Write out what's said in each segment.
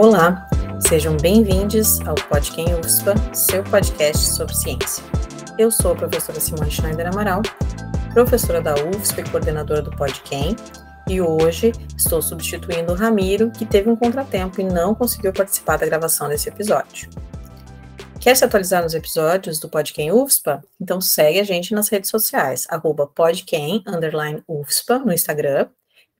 Olá, sejam bem-vindos ao Podquem UFSPA, seu podcast sobre ciência. Eu sou a professora Simone Schneider Amaral, professora da UFSP e coordenadora do Podquem, e hoje estou substituindo o Ramiro, que teve um contratempo e não conseguiu participar da gravação desse episódio. Quer se atualizar nos episódios do Podquem UFSPA? Então segue a gente nas redes sociais, arroba podquem, UFSPA, no Instagram,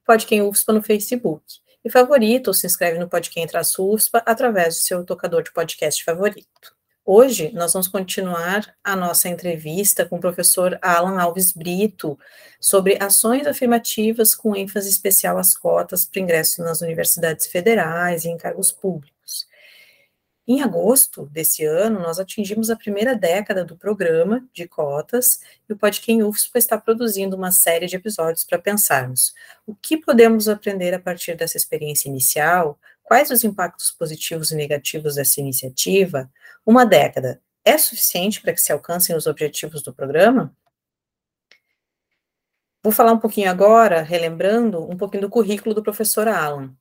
Podquem UFSPA no Facebook. E favorito ou se inscreve no Podquem UFSPA através do seu tocador de podcast favorito. Hoje nós vamos continuar a nossa entrevista com o professor Alan Alves Brito sobre ações afirmativas com ênfase especial às cotas para ingresso nas universidades federais e em cargos públicos. Em agosto desse ano, nós atingimos a primeira década do programa de cotas e o Podquem UFSPA está produzindo uma série de episódios para pensarmos o que podemos aprender a partir dessa experiência inicial, quais os impactos positivos e negativos dessa iniciativa. Uma década é suficiente para que se alcancem os objetivos do programa? Vou falar um pouquinho agora, relembrando um pouquinho do currículo do professor Alan.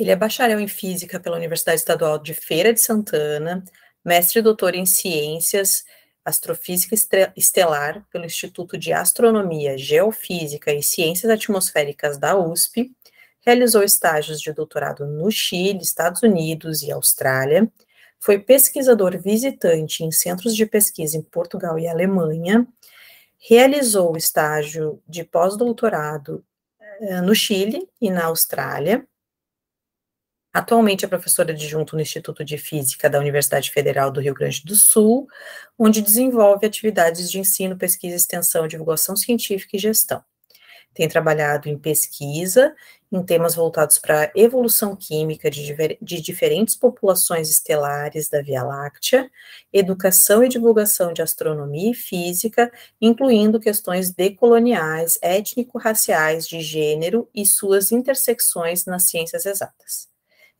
Ele é bacharel em Física pela Universidade Estadual de Feira de Santana, mestre e doutor em Ciências Astrofísica Estelar pelo Instituto de Astronomia, Geofísica e Ciências Atmosféricas da USP, realizou estágios de doutorado no Chile, Estados Unidos e Austrália, foi pesquisador visitante em centros de pesquisa em Portugal e Alemanha, realizou estágio de pós-doutorado eh, no Chile e na Austrália, Atualmente é professora adjunto no Instituto de Física da Universidade Federal do Rio Grande do Sul, onde desenvolve atividades de ensino, pesquisa, extensão, divulgação científica e gestão. Tem trabalhado em pesquisa em temas voltados para a evolução química de, de diferentes populações estelares da Via Láctea, educação e divulgação de astronomia e física, incluindo questões decoloniais, étnico-raciais, de gênero e suas intersecções nas ciências exatas.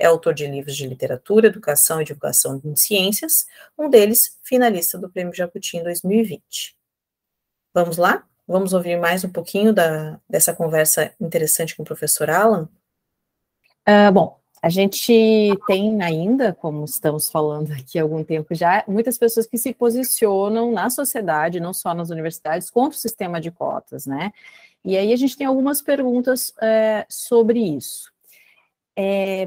É autor de livros de literatura, educação e divulgação em ciências, um deles finalista do Prêmio Jabuti em 2020. Vamos lá? Vamos ouvir mais um pouquinho da, dessa conversa interessante com o professor Alan? Uh, bom, a gente tem ainda, como estamos falando aqui há algum tempo já, muitas pessoas que se posicionam na sociedade, não só nas universidades, contra o sistema de cotas, né? E aí a gente tem algumas perguntas é, sobre isso. É,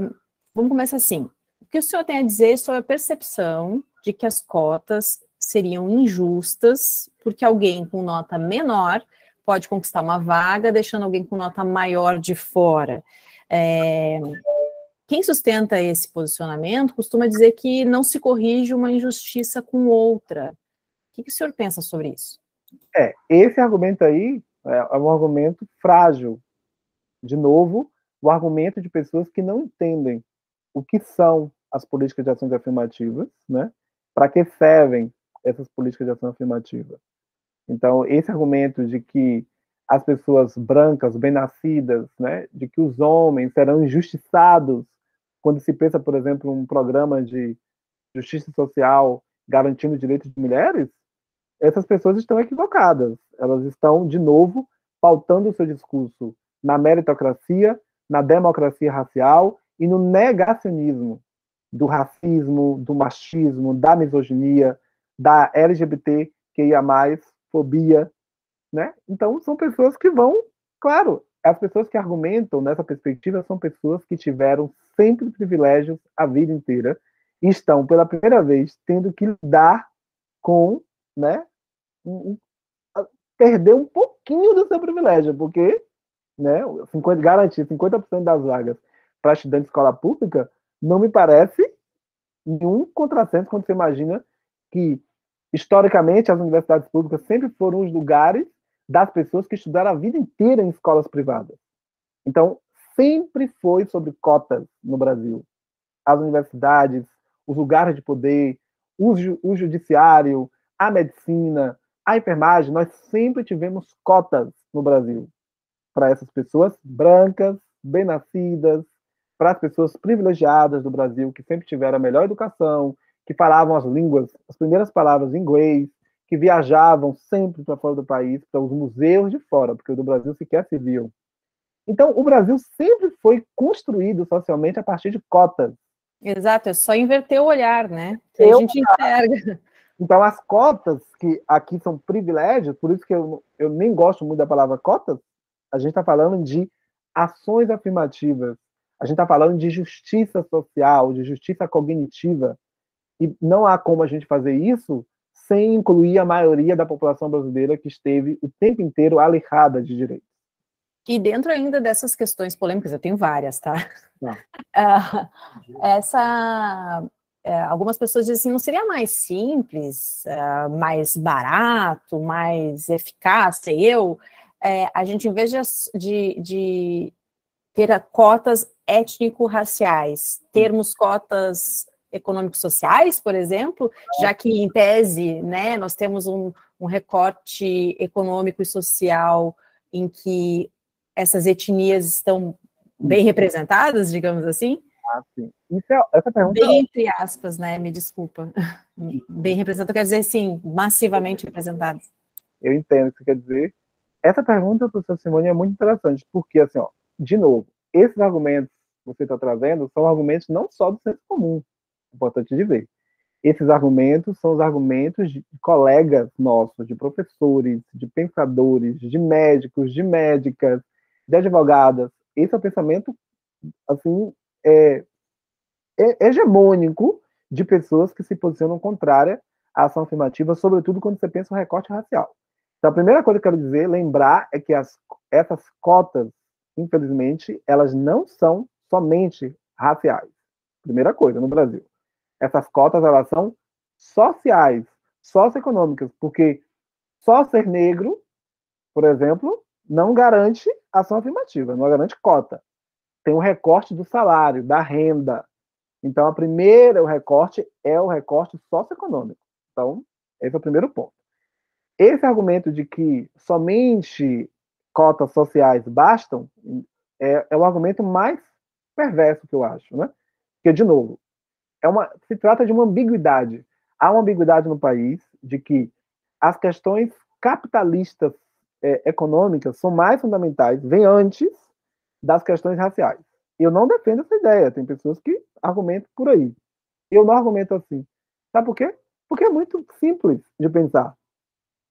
Vamos começar assim. O que o senhor tem a dizer sobre a percepção de que as cotas seriam injustas, porque alguém com nota menor pode conquistar uma vaga, deixando alguém com nota maior de fora? É, quem sustenta esse posicionamento costuma dizer que não se corrige uma injustiça com outra. O que, que o senhor pensa sobre isso? É, esse argumento aí é um argumento frágil. De novo, o argumento de pessoas que não entendem o que são as políticas de ações afirmativas, né? Para que servem essas políticas de ação afirmativa? Então, esse argumento de que as pessoas brancas, bem-nascidas, né, de que os homens serão injustiçados quando se pensa, por exemplo, um programa de justiça social garantindo direitos de mulheres, essas pessoas estão equivocadas. Elas estão, de novo, pautando o seu discurso na meritocracia, na democracia racial e no negacionismo do racismo, do machismo, da misoginia, da LGBT que ia mais fobia, né? Então são pessoas que vão, claro, as pessoas que argumentam nessa perspectiva são pessoas que tiveram sempre privilégios a vida inteira e estão pela primeira vez tendo que lidar com, né, um, perder um pouquinho do seu privilégio, porque, né, 50, garantir 50% das vagas para estudante de escola pública, não me parece nenhum contrassenso quando você imagina que, historicamente, as universidades públicas sempre foram os lugares das pessoas que estudaram a vida inteira em escolas privadas. Então, sempre foi sobre cotas no Brasil. As universidades, os lugares de poder, o, o judiciário, a medicina, a enfermagem, nós sempre tivemos cotas no Brasil para essas pessoas brancas, bem-nascidas, para as pessoas privilegiadas do Brasil, que sempre tiveram a melhor educação, que falavam as línguas, as primeiras palavras em inglês, que viajavam sempre para fora do país, para os museus de fora, porque o do Brasil sequer se viam. Então, o Brasil sempre foi construído socialmente a partir de cotas. Exato, é só inverter o olhar, né? Que a gente enxerga. Então, as cotas, que aqui são privilégios, por isso que eu, eu nem gosto muito da palavra cotas, a gente está falando de ações afirmativas, a gente está falando de justiça social, de justiça cognitiva, e não há como a gente fazer isso sem incluir a maioria da população brasileira que esteve o tempo inteiro alejada de direitos. E dentro ainda dessas questões polêmicas, eu tenho várias, tá? Uh, essa, uh, algumas pessoas dizem assim, não seria mais simples, uh, mais barato, mais eficaz, sei eu, é, a gente, em vez de, de ter cotas étnico-raciais, termos cotas econômicos sociais, por exemplo, já que em tese, né, nós temos um, um recorte econômico e social em que essas etnias estão bem representadas, digamos assim? Ah, sim. Isso é, essa pergunta... Bem entre aspas, né? Me desculpa. Bem representadas, quer dizer, sim, massivamente representadas. Eu entendo o que você quer dizer. Essa pergunta, professor Simone, é muito interessante, porque, assim, ó, de novo, esses argumentos você está trazendo são argumentos não só do senso comum, importante de ver. Esses argumentos são os argumentos de colegas nossos, de professores, de pensadores, de médicos, de médicas, de advogadas. Esse é o pensamento, assim, é, é hegemônico de pessoas que se posicionam contrária à ação afirmativa, sobretudo quando você pensa no recorte racial. Então, a primeira coisa que eu quero dizer, lembrar, é que as, essas cotas, infelizmente, elas não são somente raciais. Primeira coisa, no Brasil. Essas cotas, elas são sociais, socioeconômicas, porque só ser negro, por exemplo, não garante ação afirmativa, não garante cota. Tem o recorte do salário, da renda. Então, a primeira, o recorte é o recorte socioeconômico. Então, esse é o primeiro ponto. Esse argumento de que somente cotas sociais bastam é, é o argumento mais perverso que eu acho, né? Porque, de novo, é uma, se trata de uma ambiguidade. Há uma ambiguidade no país de que as questões capitalistas é, econômicas são mais fundamentais, vêm antes das questões raciais. Eu não defendo essa ideia, tem pessoas que argumentam por aí. Eu não argumento assim. Sabe por quê? Porque é muito simples de pensar.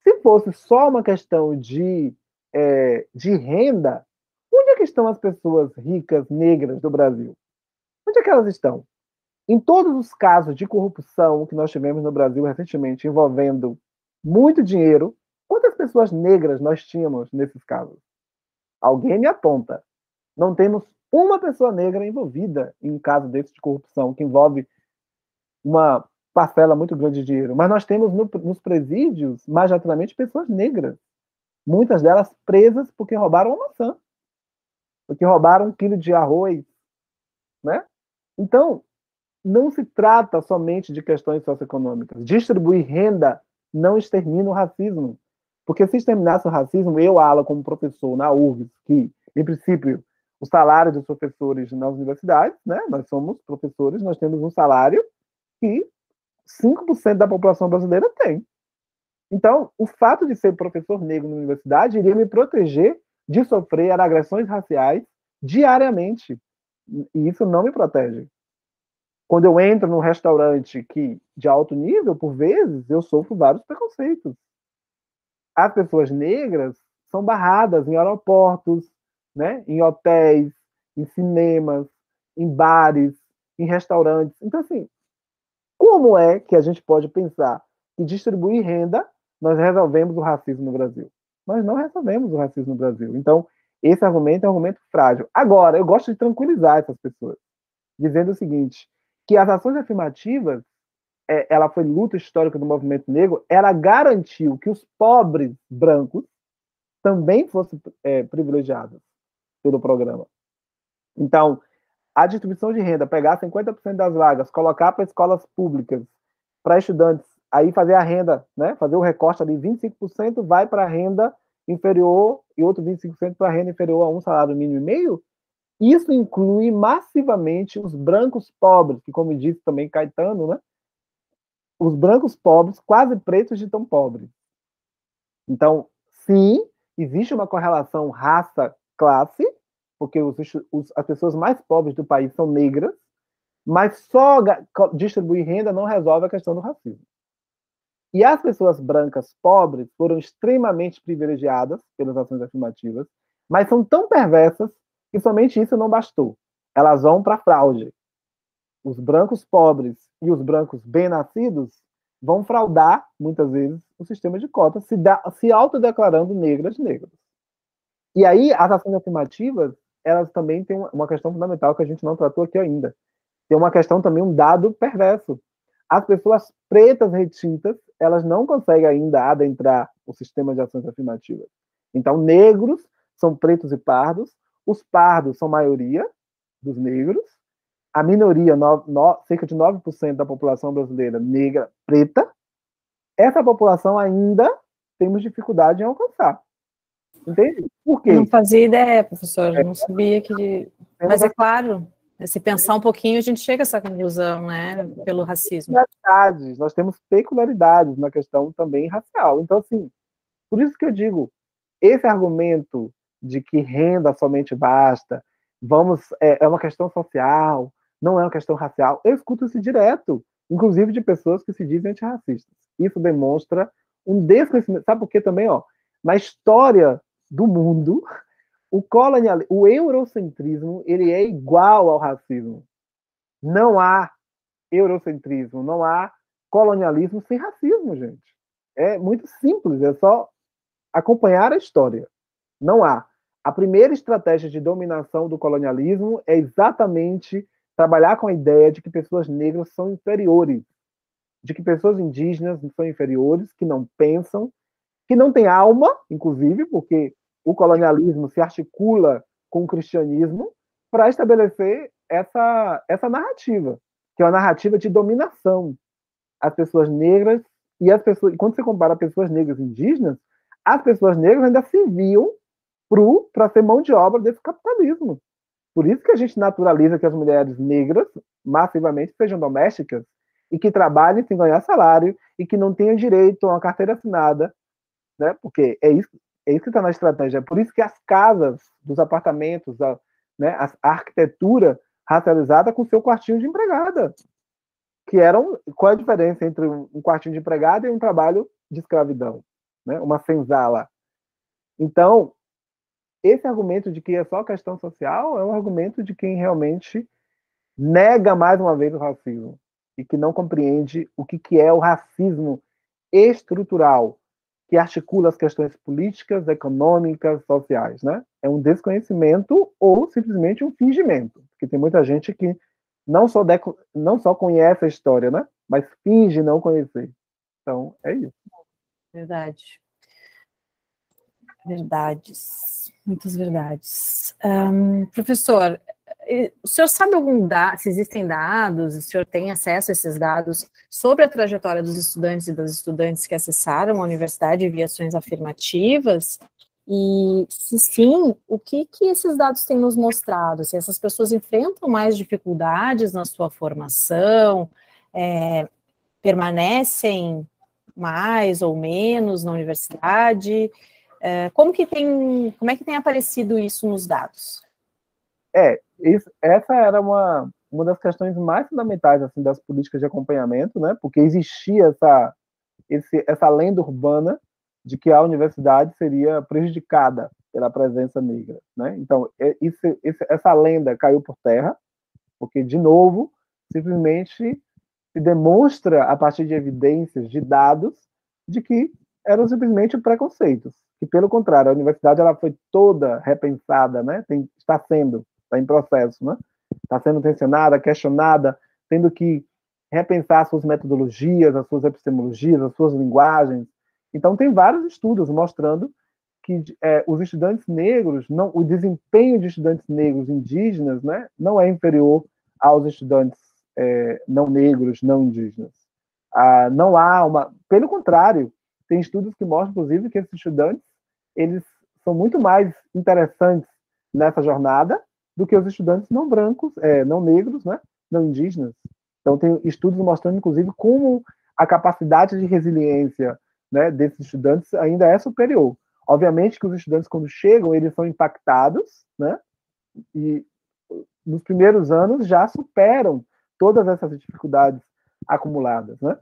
Se fosse só uma questão de, é, de renda, estão as pessoas ricas, negras do Brasil? Onde é que elas estão? Em todos os casos de corrupção que nós tivemos no Brasil recentemente, envolvendo muito dinheiro, Quantas pessoas negras nós tínhamos nesses casos? Alguém me aponta. Não temos uma pessoa negra envolvida em um caso desse de corrupção, que envolve uma parcela muito grande de dinheiro. Mas nós temos no, nos presídios, majoritariamente, pessoas negras. Muitas delas presas porque roubaram uma maçã, porque roubaram um quilo de arroz. Né? Então, não se trata somente de questões socioeconômicas. Distribuir renda não extermina o racismo. Porque se exterminasse o racismo, eu, Ala, como professor na URGS, que, em princípio, o salário dos professores nas universidades, né? Nós somos professores, nós temos um salário que 5% da população brasileira tem. Então, o fato de ser professor negro na universidade iria me proteger de sofrer agressões raciais diariamente. E isso não me protege. Quando eu entro num restaurante que de alto nível, por vezes, eu sofro vários preconceitos as pessoas negras são barradas em aeroportos, né, em hotéis, em cinemas, em bares, em restaurantes. Então, assim, como é que a gente pode pensar que distribuir renda nós resolvemos o racismo no Brasil? Nós não resolvemos o racismo no Brasil. Então, esse argumento é um argumento frágil. Agora, eu gosto de tranquilizar essas pessoas, dizendo o seguinte, que as ações afirmativas é, ela foi luta histórica do movimento negro, ela garantiu que os pobres brancos também fossem é, privilegiados pelo programa. Então, a distribuição de renda, pegar 50% das vagas, colocar para escolas públicas, para estudantes, aí fazer a renda, né, fazer o recorte ali, 25% vai para a renda inferior e outro 25% para a renda inferior a um salário mínimo e meio, isso inclui massivamente os brancos pobres, que como disse também Caetano, né, os brancos pobres, quase pretos de tão pobres. Então, sim, existe uma correlação raça-classe, porque os, os, as pessoas mais pobres do país são negras, mas só distribuir renda não resolve a questão do racismo. E as pessoas brancas pobres foram extremamente privilegiadas pelas ações afirmativas, mas são tão perversas que somente isso não bastou. Elas vão para fraude. Os brancos pobres e os brancos bem-nascidos vão fraudar, muitas vezes, o sistema de cotas, se, se autodeclarando negras negros. E aí, as ações afirmativas, elas também têm uma questão fundamental que a gente não tratou aqui ainda. Tem uma questão também, um dado perverso. As pessoas pretas retintas, elas não conseguem ainda adentrar o sistema de ações afirmativas. Então, negros são pretos e pardos, os pardos são maioria dos negros, a minoria, no, no, cerca de 9% da população brasileira negra preta, essa população ainda temos dificuldade em alcançar. Entende? Por quê? Não fazia ideia, professor, eu não sabia que. Mas é claro, se pensar um pouquinho, a gente chega a essa conclusão, né, pelo racismo. Nós temos peculiaridades na questão também racial. Então, assim, por isso que eu digo, esse argumento de que renda somente basta, vamos, é, é uma questão social, não é uma questão racial, eu escuto isso direto, inclusive de pessoas que se dizem antirracistas. Isso demonstra um desconhecimento. Sabe por quê também, ó? Na história do mundo, o colonial, o eurocentrismo, ele é igual ao racismo. Não há eurocentrismo, não há colonialismo sem racismo, gente. É muito simples, é só acompanhar a história. Não há. A primeira estratégia de dominação do colonialismo é exatamente trabalhar com a ideia de que pessoas negras são inferiores, de que pessoas indígenas são inferiores, que não pensam, que não têm alma, inclusive, porque o colonialismo se articula com o cristianismo para estabelecer essa, essa narrativa, que é uma narrativa de dominação. As pessoas negras e as pessoas, quando você compara pessoas negras e indígenas, as pessoas negras ainda se viam para ser mão de obra desse capitalismo. Por isso que a gente naturaliza que as mulheres negras massivamente sejam domésticas e que trabalhem sem ganhar salário e que não tenham direito a uma carteira assinada, né? Porque é isso, é isso que está na estratégia. É por isso que as casas dos apartamentos, a, né, a, arquitetura racializada com seu quartinho de empregada, que eram qual é a diferença entre um quartinho de empregada e um trabalho de escravidão, né? Uma senzala. Então, esse argumento de que é só questão social é um argumento de quem realmente nega mais uma vez o racismo e que não compreende o que, que é o racismo estrutural, que articula as questões políticas, econômicas, sociais, né? É um desconhecimento ou simplesmente um fingimento, porque tem muita gente que não só, não só conhece a história, né? Mas finge não conhecer. Então, é isso. Verdade. Verdades. Muitas verdades. Um, professor, o senhor sabe algum dado, se existem dados, o senhor tem acesso a esses dados sobre a trajetória dos estudantes e das estudantes que acessaram a universidade via ações afirmativas? E se sim, o que, que esses dados têm nos mostrado? Se essas pessoas enfrentam mais dificuldades na sua formação, é, permanecem mais ou menos na universidade? É, como que tem, como é que tem aparecido isso nos dados? É, isso, essa era uma, uma das questões mais fundamentais assim das políticas de acompanhamento, né? Porque existia essa esse, essa lenda urbana de que a universidade seria prejudicada pela presença negra, né? Então é, essa lenda caiu por terra, porque de novo simplesmente se demonstra a partir de evidências, de dados, de que eram simplesmente preconceitos que pelo contrário, a universidade ela foi toda repensada, né? Tem, está sendo, está em processo, né? Está sendo tensionada, questionada, tendo que repensar suas metodologias, as suas epistemologias, as suas linguagens. Então tem vários estudos mostrando que é, os estudantes negros, não, o desempenho de estudantes negros indígenas, né, não é inferior aos estudantes é, não negros, não indígenas. Ah, não há uma, pelo contrário, tem estudos que mostram, inclusive, que esses estudantes eles são muito mais interessantes nessa jornada do que os estudantes não brancos, é, não negros, né, não indígenas. Então tem estudos mostrando, inclusive, como a capacidade de resiliência né, desses estudantes ainda é superior. Obviamente que os estudantes, quando chegam, eles são impactados, né, e nos primeiros anos já superam todas essas dificuldades acumuladas, né?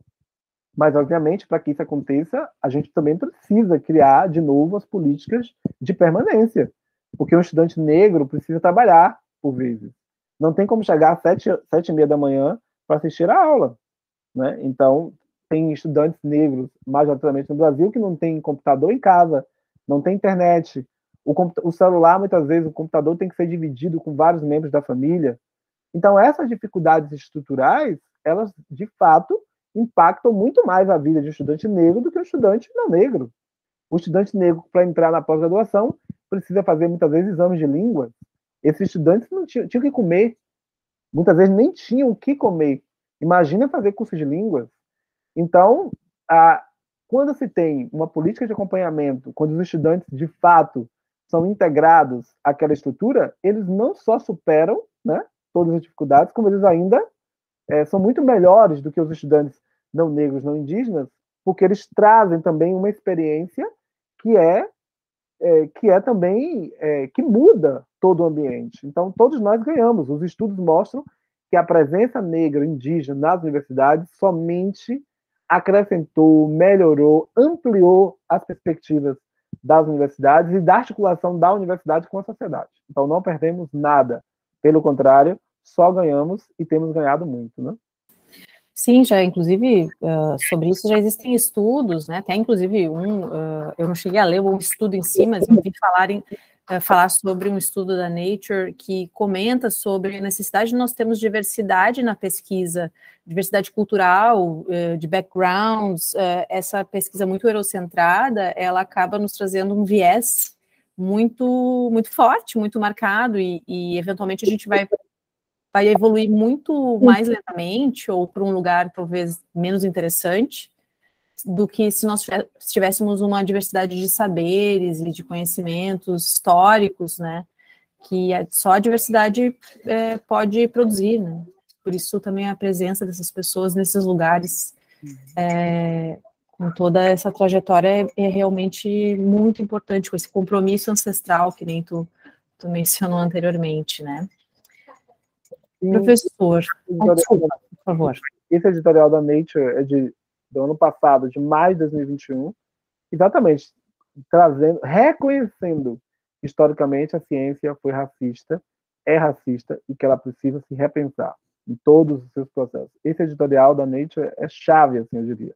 Mas, obviamente, para que isso aconteça, a gente também precisa criar de novo as políticas de permanência, porque um estudante negro precisa trabalhar por vezes. Não tem como chegar às sete, sete e meia da manhã para assistir a aula, né? Então, tem estudantes negros, majoritariamente no Brasil, que não tem computador em casa, não tem internet. O, o celular, muitas vezes, o computador tem que ser dividido com vários membros da família. Então, essas dificuldades estruturais, elas, de fato, impactam muito mais a vida de um estudante negro do que um estudante não negro. O estudante negro, para entrar na pós-graduação, precisa fazer muitas vezes exames de língua. Esses estudantes não tinham, tinham que comer. Muitas vezes nem tinham o que comer. Imagina fazer curso de línguas. Então, a, quando se tem uma política de acompanhamento, quando os estudantes de fato são integrados àquela estrutura, eles não só superam né, todas as dificuldades, como eles ainda é, são muito melhores do que os estudantes não negros, não indígenas, porque eles trazem também uma experiência que é, é que é também é, que muda todo o ambiente. Então todos nós ganhamos. Os estudos mostram que a presença negra indígena nas universidades somente acrescentou, melhorou, ampliou as perspectivas das universidades e da articulação da universidade com a sociedade. Então não perdemos nada, pelo contrário, só ganhamos e temos ganhado muito, né? Sim, já inclusive uh, sobre isso já existem estudos, né? Até inclusive um, uh, eu não cheguei a ler um estudo em si, mas eu vi falarem uh, falar sobre um estudo da Nature que comenta sobre a necessidade de nós termos diversidade na pesquisa, diversidade cultural, de backgrounds. essa pesquisa muito eurocentrada, ela acaba nos trazendo um viés muito muito forte, muito marcado e, e eventualmente a gente vai vai evoluir muito mais lentamente ou para um lugar talvez menos interessante do que se nós tivéssemos uma diversidade de saberes e de conhecimentos históricos, né? Que só a diversidade é, pode produzir, né? Por isso também a presença dessas pessoas nesses lugares, é, com toda essa trajetória, é, é, realmente muito importante, com esse compromisso ancestral que nem tu, tu mencionou anteriormente, né? Professor, desculpa, por favor. Esse editorial da Nature é de, do ano passado, de maio de 2021, exatamente trazendo, reconhecendo historicamente a ciência foi racista, é racista e que ela precisa se repensar em todos os seus processos. Esse editorial da Nature é chave, assim, eu diria,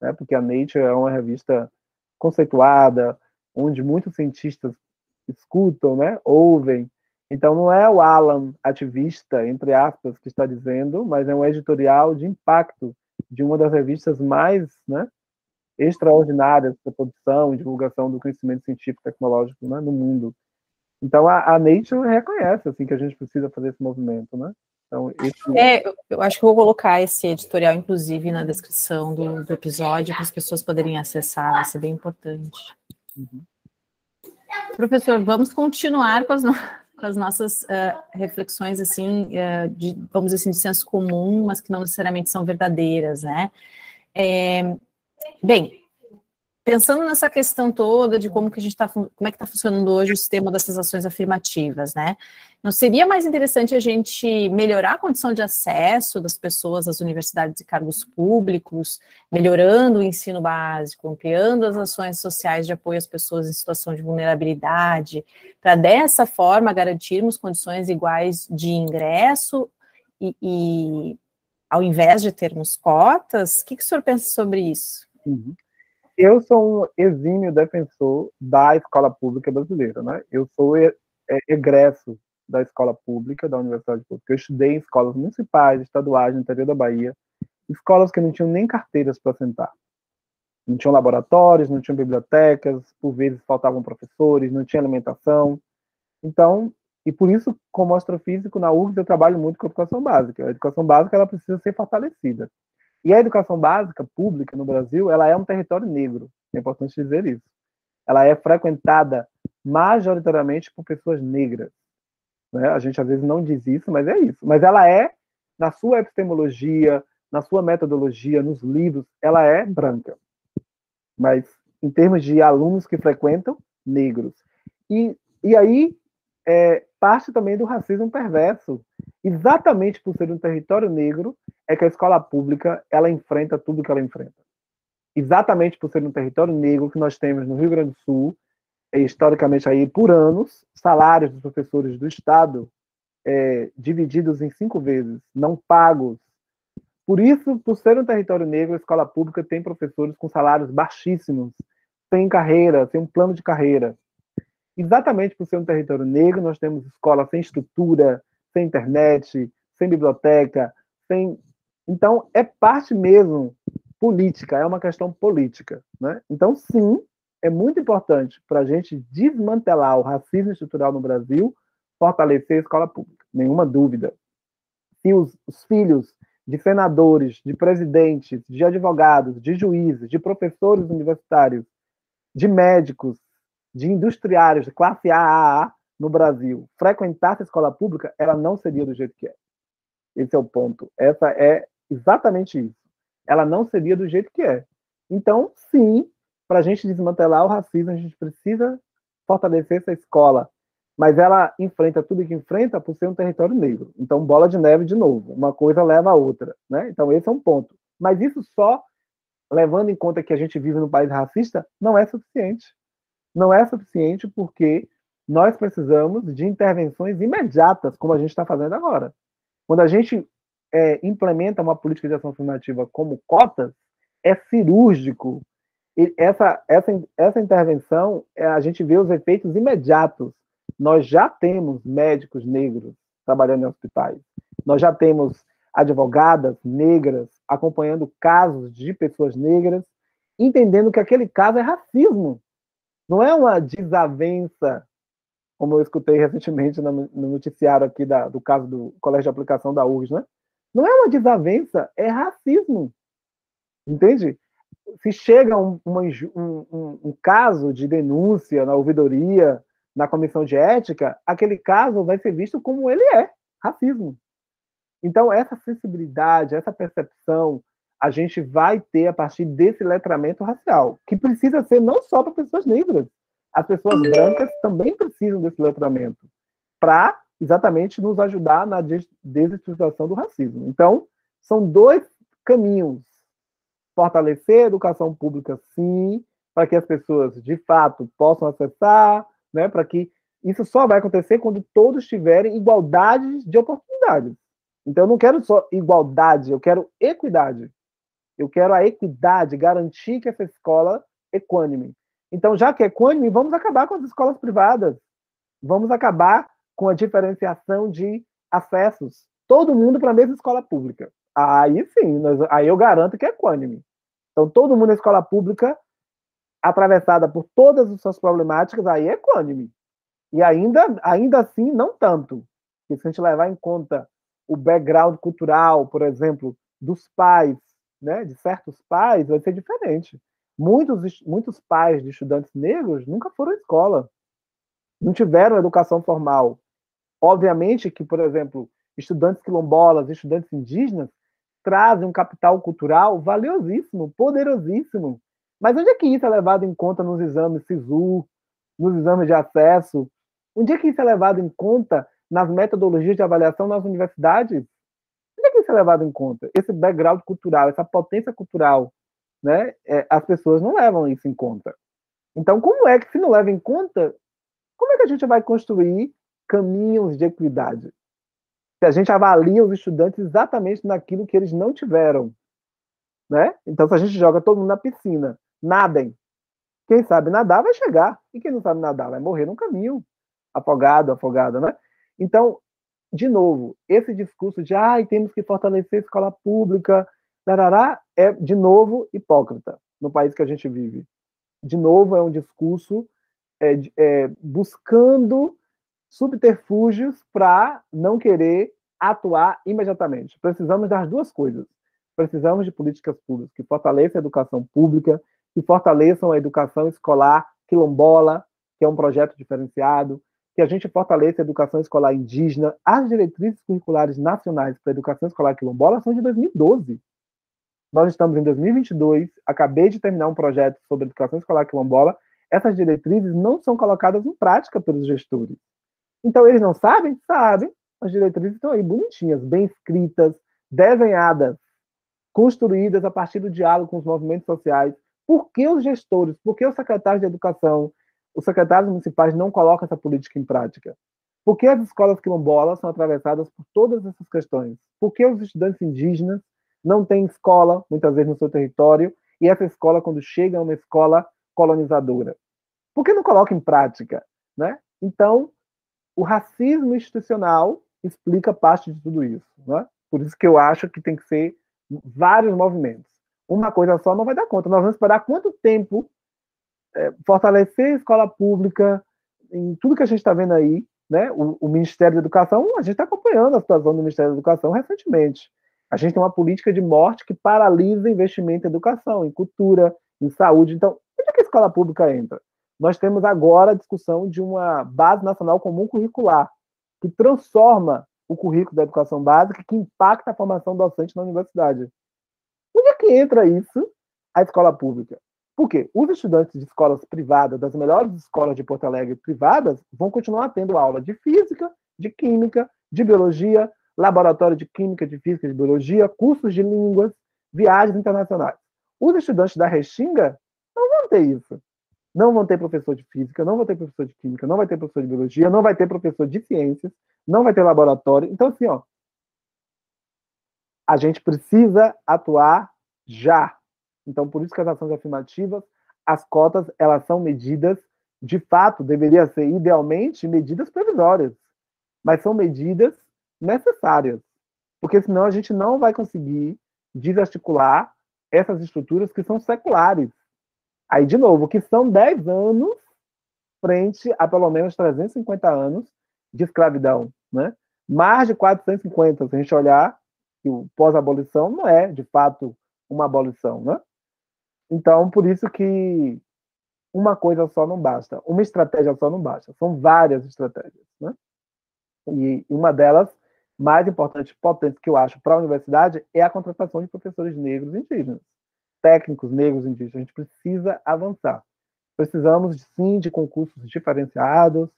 né? porque a Nature é uma revista conceituada, onde muitos cientistas escutam, né, ouvem então não é o Alan ativista, entre aspas, que está dizendo, mas é um editorial de impacto de uma das revistas mais né, extraordinárias para produção e divulgação do conhecimento científico e tecnológico né, no mundo. Então a, a, Nature reconhece assim que a gente precisa fazer esse movimento, né? Então, esse... É, eu acho que vou colocar esse editorial, inclusive, na descrição do, do episódio, para as pessoas poderem acessar, vai ser bem importante. Uhum. Professor, vamos continuar com as, com as nossas uh, reflexões, assim, uh, de, vamos dizer assim, de senso comum, mas que não necessariamente são verdadeiras, né? É, bem, pensando nessa questão toda de como que a gente está, como é que está funcionando hoje o sistema dessas ações afirmativas, né? Não seria mais interessante a gente melhorar a condição de acesso das pessoas às universidades e cargos públicos, melhorando o ensino básico, ampliando as ações sociais de apoio às pessoas em situação de vulnerabilidade, para dessa forma garantirmos condições iguais de ingresso e, e ao invés de termos cotas? O que, que o senhor pensa sobre isso? Uhum eu sou um exímio defensor da escola pública brasileira, né? Eu sou egresso da escola pública, da Universidade Pública. Eu estudei em escolas municipais, estaduais, no interior da Bahia, escolas que não tinham nem carteiras para sentar. Não tinham laboratórios, não tinham bibliotecas, por vezes faltavam professores, não tinha alimentação. Então, e por isso, como astrofísico, na URGS eu trabalho muito com a educação básica. A educação básica ela precisa ser fortalecida. E a educação básica pública no Brasil, ela é um território negro, é importante dizer isso. Ela é frequentada majoritariamente por pessoas negras. Né? A gente às vezes não diz isso, mas é isso. Mas ela é, na sua epistemologia, na sua metodologia, nos livros, ela é branca. Mas em termos de alunos que frequentam, negros. E, e aí é parte também do racismo perverso. Exatamente por ser um território negro é que a escola pública ela enfrenta tudo que ela enfrenta. Exatamente por ser um território negro que nós temos no Rio Grande do Sul, historicamente aí por anos, salários dos professores do Estado é, divididos em cinco vezes, não pagos. Por isso, por ser um território negro, a escola pública tem professores com salários baixíssimos, sem carreira, sem um plano de carreira. Exatamente por ser um território negro, nós temos escolas sem estrutura, sem internet, sem biblioteca, sem. Então, é parte mesmo política, é uma questão política. Né? Então, sim, é muito importante para a gente desmantelar o racismo estrutural no Brasil, fortalecer a escola pública, nenhuma dúvida. Se os, os filhos de senadores, de presidentes, de advogados, de juízes, de professores universitários, de médicos, de industriários de classe AAA no Brasil frequentasse a escola pública, ela não seria do jeito que é. Esse é o ponto. Essa é exatamente isso. Ela não seria do jeito que é. Então, sim, para a gente desmantelar o racismo, a gente precisa fortalecer essa escola. Mas ela enfrenta tudo que enfrenta por ser um território negro. Então, bola de neve de novo. Uma coisa leva a outra. Né? Então, esse é um ponto. Mas isso só, levando em conta que a gente vive num país racista, não é suficiente. Não é suficiente porque nós precisamos de intervenções imediatas, como a gente está fazendo agora. Quando a gente é, implementa uma política de ação afirmativa como cotas, é cirúrgico, e essa, essa, essa intervenção, é, a gente vê os efeitos imediatos. Nós já temos médicos negros trabalhando em hospitais. Nós já temos advogadas negras acompanhando casos de pessoas negras, entendendo que aquele caso é racismo. Não é uma desavença, como eu escutei recentemente no, noticiário aqui da, do caso do Colégio de Aplicação da URGS, né? Não é uma desavença, é racismo. Entende? se chega um, uma, um, um, caso de denúncia na ouvidoria, na comissão de ética, aquele caso vai ser visto como ele é, racismo. Então, essa sensibilidade, essa percepção, a gente vai ter a partir desse letramento racial, que precisa ser não só para pessoas negras. As pessoas brancas também precisam desse letramento para exatamente nos ajudar na desestruturação do racismo. Então, são dois caminhos fortalecer a educação pública, sim, para que as pessoas, de fato, possam acessar, né, para que isso só vai acontecer quando todos tiverem igualdade de oportunidades. Então, eu não quero só igualdade, eu quero equidade. Eu quero a equidade, garantir que essa escola é equânime. Então, já que é equânime, vamos acabar com as escolas privadas. Vamos acabar com a diferenciação de acessos. Todo mundo para a mesma escola pública. Aí sim, aí eu garanto que é equânime. Então, todo mundo na escola pública, atravessada por todas as suas problemáticas, aí é equânime. E ainda, ainda assim, não tanto. Porque se a gente levar em conta o background cultural, por exemplo, dos pais, né, de certos pais, vai ser diferente. Muitos, muitos pais de estudantes negros nunca foram à escola, não tiveram educação formal. Obviamente que, por exemplo, estudantes quilombolas, estudantes indígenas, trazem um capital cultural valiosíssimo, poderosíssimo. Mas onde é que isso é levado em conta nos exames SISU, nos exames de acesso? Onde é que isso é levado em conta nas metodologias de avaliação nas universidades? Onde é que isso é levado em conta? Esse background cultural, essa potência cultural, né? É, as pessoas não levam isso em conta. Então, como é que, se não leva em conta, como é que a gente vai construir caminhos de equidade? se a gente avalia os estudantes exatamente naquilo que eles não tiveram. Né? Então, se a gente joga todo mundo na piscina, nadem. Quem sabe nadar vai chegar. E quem não sabe nadar vai morrer no caminho, afogado, afogada. Né? Então, de novo, esse discurso de ah, temos que fortalecer a escola pública, tarará, é, de novo, hipócrita no país que a gente vive. De novo, é um discurso é, é, buscando subterfúgios para não querer atuar imediatamente. Precisamos das duas coisas. Precisamos de políticas públicas que fortaleçam a educação pública, que fortaleçam a educação escolar quilombola, que é um projeto diferenciado, que a gente fortaleça a educação escolar indígena. As diretrizes curriculares nacionais para a educação escolar quilombola são de 2012. Nós estamos em 2022, acabei de terminar um projeto sobre educação escolar quilombola. Essas diretrizes não são colocadas em prática pelos gestores. Então, eles não sabem? Sabem. As diretrizes estão aí bonitinhas, bem escritas, desenhadas, construídas a partir do diálogo com os movimentos sociais. Por que os gestores, por que os secretários de educação, os secretários municipais não colocam essa política em prática? Por que as escolas quilombolas são atravessadas por todas essas questões? Por que os estudantes indígenas não têm escola, muitas vezes, no seu território, e essa escola, quando chega, é uma escola colonizadora? Por que não coloca em prática? Né? Então, o racismo institucional explica parte de tudo isso. Né? Por isso que eu acho que tem que ser vários movimentos. Uma coisa só não vai dar conta. Nós vamos esperar quanto tempo é, fortalecer a escola pública, em tudo que a gente está vendo aí, né? O, o, Ministério da Educação, a gente está acompanhando a situação do Ministério da Educação recentemente. A gente tem uma política de morte que paralisa investimento em educação, em cultura, em saúde. Então, onde é que a escola pública entra? Nós temos agora a discussão de uma base nacional comum curricular, que transforma o currículo da educação básica, que impacta a formação docente na universidade. Onde é que entra isso, a escola pública? Por quê? Os estudantes de escolas privadas, das melhores escolas de Porto Alegre privadas, vão continuar tendo aula de física, de química, de biologia, laboratório de química, de física, de biologia, cursos de línguas, viagens internacionais. Os estudantes da Restinga não vão ter isso. Não vão ter professor de física, não vão ter professor de química, não vai ter professor de biologia, não vai ter professor de ciências, não vai ter laboratório. Então, assim, ó, a gente precisa atuar já. Então, por isso que as ações afirmativas, as cotas, elas são medidas, de fato, deveria ser, idealmente, medidas provisórias, mas são medidas necessárias, porque senão a gente não vai conseguir desarticular essas estruturas que são seculares. Aí, de novo, que são 10 anos frente a pelo menos 350 anos de escravidão, né? Mais de 450, se a gente olhar que o pós-abolição não é, de fato, uma abolição, né? Então, por isso que uma coisa só não basta, uma estratégia só não basta, são várias estratégias, né? E uma delas, mais importante, potente que eu acho para a universidade, é a contratação de professores negros e indígenas, técnicos negros indígenas. A gente precisa avançar. Precisamos, sim, de concursos diferenciados,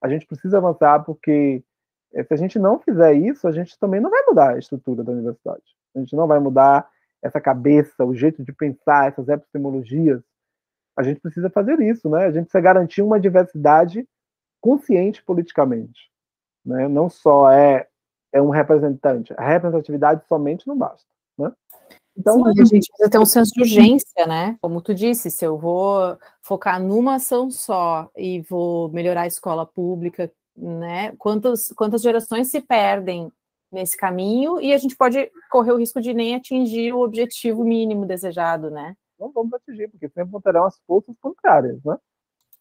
a gente precisa avançar porque eh, se a gente não fizer isso, a gente também não vai mudar a estrutura da universidade. A gente não vai mudar essa cabeça, o jeito de pensar, essas epistemologias. A gente precisa fazer isso, né? A gente precisa garantir uma diversidade consciente politicamente, né? Não só é é um representante, a representatividade somente não basta, né? Então, Sim, a gente precisa ter um senso de urgência, né? Como tu disse, se eu vou focar numa ação só e vou melhorar a escola pública, né? Quantas, quantas gerações se perdem nesse caminho e a gente pode correr o risco de nem atingir o objetivo mínimo desejado, né? Não vamos atingir, porque sempre terão as forças contrárias, né?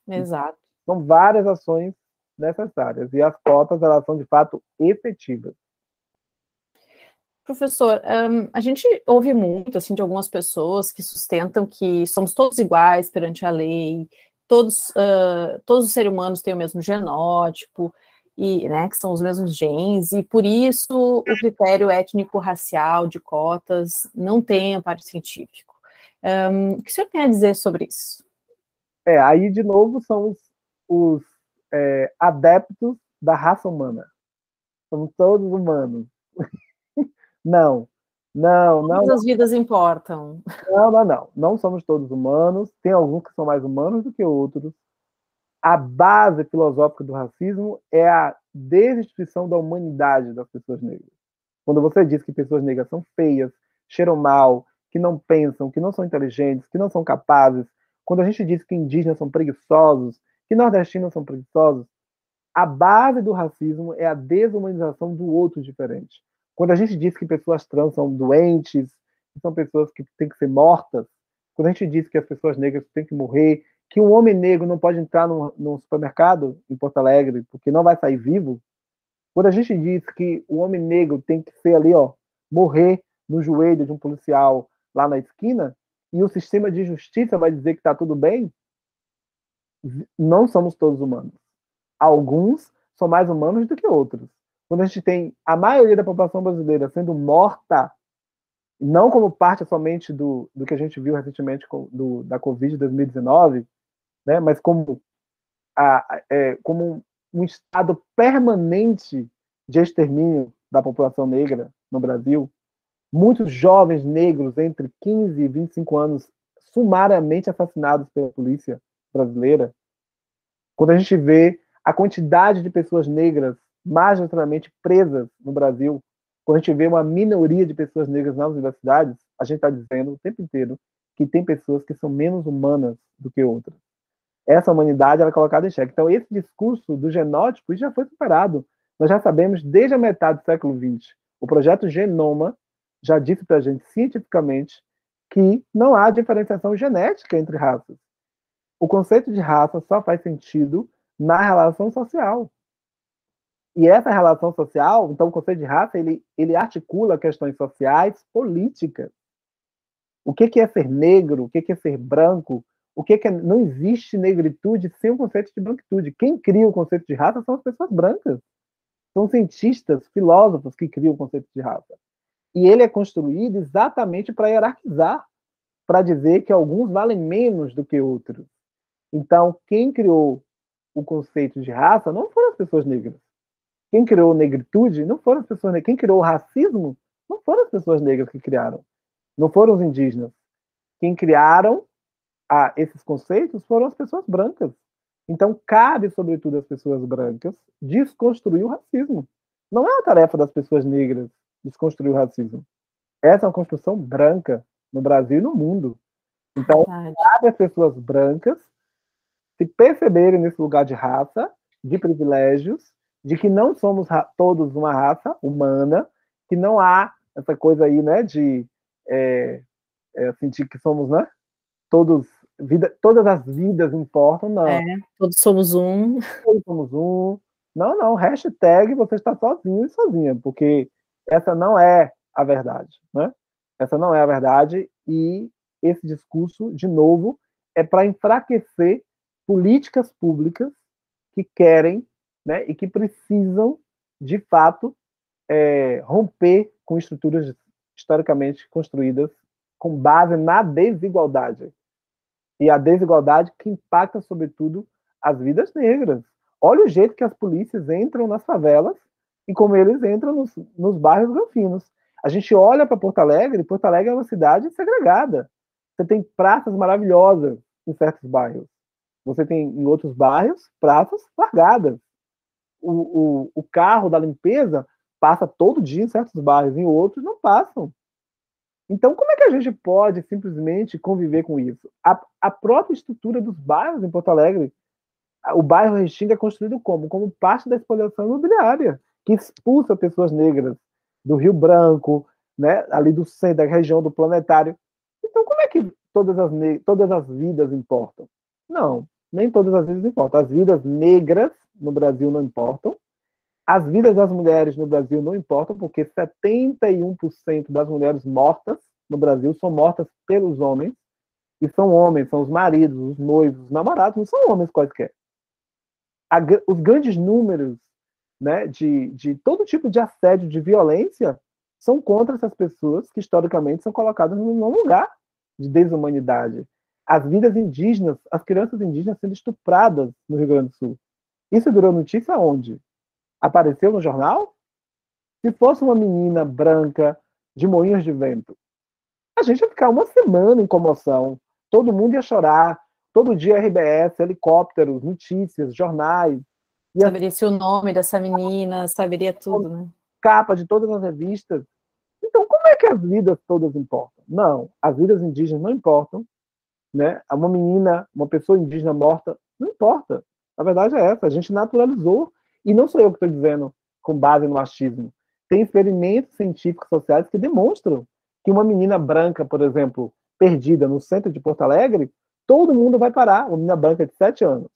Exato. São várias ações necessárias e as cotas elas são de fato efetivas. Professor, um, a gente ouve muito assim de algumas pessoas que sustentam que somos todos iguais perante a lei, todos, uh, todos os seres humanos têm o mesmo genótipo, e, né, que são os mesmos genes, e por isso o critério étnico-racial de cotas não tem amparo científico. Um, o que o senhor tem a dizer sobre isso? É, aí de novo são os, os é, adeptos da raça humana. Somos todos humanos. Não, não, não. Todas as vidas importam. Não, não, não. Não somos todos humanos. Tem alguns que são mais humanos do que outros a base filosófica do racismo é a desinstituição da humanidade das pessoas negras. Quando você diz que pessoas negras são feias, cheiram mal, que não pensam, que não são inteligentes, que não são capazes, quando a gente diz que indígenas são preguiçosos, que nordestinos são preguiçosos, a base do racismo é a desumanização do outro diferente. Quando a gente diz que pessoas trans são doentes, que são pessoas que têm que ser mortas, quando a gente diz que as pessoas negras têm que morrer, que um homem negro não pode entrar no, no supermercado em Porto Alegre porque não vai sair vivo, quando a gente diz que o homem negro tem que ser ali, ó, morrer no joelho de um policial lá na esquina, e o sistema de justiça vai dizer que está tudo bem, não somos todos humanos. Alguns são mais humanos do que outros. Quando a gente tem a maioria da população brasileira sendo morta não como parte somente do, do que a gente viu recentemente do, da Covid 2019, né, mas como, a, é, como um estado permanente de extermínio da população negra no Brasil, muitos jovens negros entre 15 e 25 anos sumariamente assassinados pela polícia brasileira, quando a gente vê a quantidade de pessoas negras majoritariamente presas no Brasil, quando a gente vê uma minoria de pessoas negras nas universidades, a gente está dizendo o tempo inteiro que tem pessoas que são menos humanas do que outras. Essa humanidade é colocada em xeque. Então, esse discurso do genótipo já foi superado. Nós já sabemos desde a metade do século XX. O projeto Genoma já disse para a gente cientificamente que não há diferenciação genética entre raças. O conceito de raça só faz sentido na relação social. E essa relação social, então o conceito de raça, ele, ele articula questões sociais, políticas. O que, que é ser negro? O que, que é ser branco? O que, que é... Não existe negritude sem o conceito de branquitude. Quem cria o conceito de raça são as pessoas brancas. São cientistas, filósofos que criam o conceito de raça. E ele é construído exatamente para hierarquizar, para dizer que alguns valem menos do que outros. Então, quem criou o conceito de raça não foram as pessoas negras. Quem criou negritude não foram as pessoas negras. Quem criou o racismo não foram as pessoas negras que criaram. Não foram os indígenas. Quem criaram a, esses conceitos foram as pessoas brancas. Então, cabe, sobretudo, às pessoas brancas desconstruir o racismo. Não é a tarefa das pessoas negras desconstruir o racismo. Essa é uma construção branca no Brasil e no mundo. Então, cabe às pessoas brancas se perceberem nesse lugar de raça, de privilégios, de que não somos todos uma raça humana, que não há essa coisa aí, né, de é, é, sentir que somos, né, todos vida, todas as vidas importam, não. É, todos somos um. Todos somos um. Não, não, hashtag você está sozinho e sozinha, porque essa não é a verdade, né? Essa não é a verdade e esse discurso, de novo, é para enfraquecer políticas públicas que querem né, e que precisam, de fato, é, romper com estruturas historicamente construídas com base na desigualdade. E a desigualdade que impacta, sobretudo, as vidas negras. Olha o jeito que as polícias entram nas favelas e como eles entram nos, nos bairros granfinos. A gente olha para Porto Alegre, e Porto Alegre é uma cidade segregada. Você tem praças maravilhosas em certos bairros. Você tem em outros bairros praças largadas. O, o, o carro da limpeza passa todo dia em certos bairros, em outros não passam. Então, como é que a gente pode simplesmente conviver com isso? A, a própria estrutura dos bairros em Porto Alegre, o bairro Restinga é construído como? Como parte da expoliação imobiliária, que expulsa pessoas negras do Rio Branco, né, ali do centro, da região do Planetário. Então, como é que todas as, todas as vidas importam? Não nem todas as vidas importam. As vidas negras no Brasil não importam. As vidas das mulheres no Brasil não importam, porque 71% das mulheres mortas no Brasil são mortas pelos homens. E são homens, são os maridos, os noivos, os namorados, não são homens quaisquer. A, os grandes números né, de, de todo tipo de assédio, de violência, são contra essas pessoas que historicamente são colocadas num lugar de desumanidade as vidas indígenas, as crianças indígenas sendo estupradas no Rio Grande do Sul. Isso virou notícia onde? Apareceu no jornal? Se fosse uma menina branca de moinhos de vento, a gente ia ficar uma semana em comoção. Todo mundo ia chorar. Todo dia RBS, helicópteros, notícias, jornais. Saberia se o nome dessa menina, saberia tudo, né? Capa de todas as revistas. Então, como é que as vidas todas importam? Não, as vidas indígenas não importam, né? Uma menina, uma pessoa indígena morta, não importa. A verdade é essa, a gente naturalizou. E não sou eu que estou dizendo com base no achismo. Tem experimentos científicos sociais que demonstram que uma menina branca, por exemplo, perdida no centro de Porto Alegre, todo mundo vai parar, uma menina branca de 7 anos,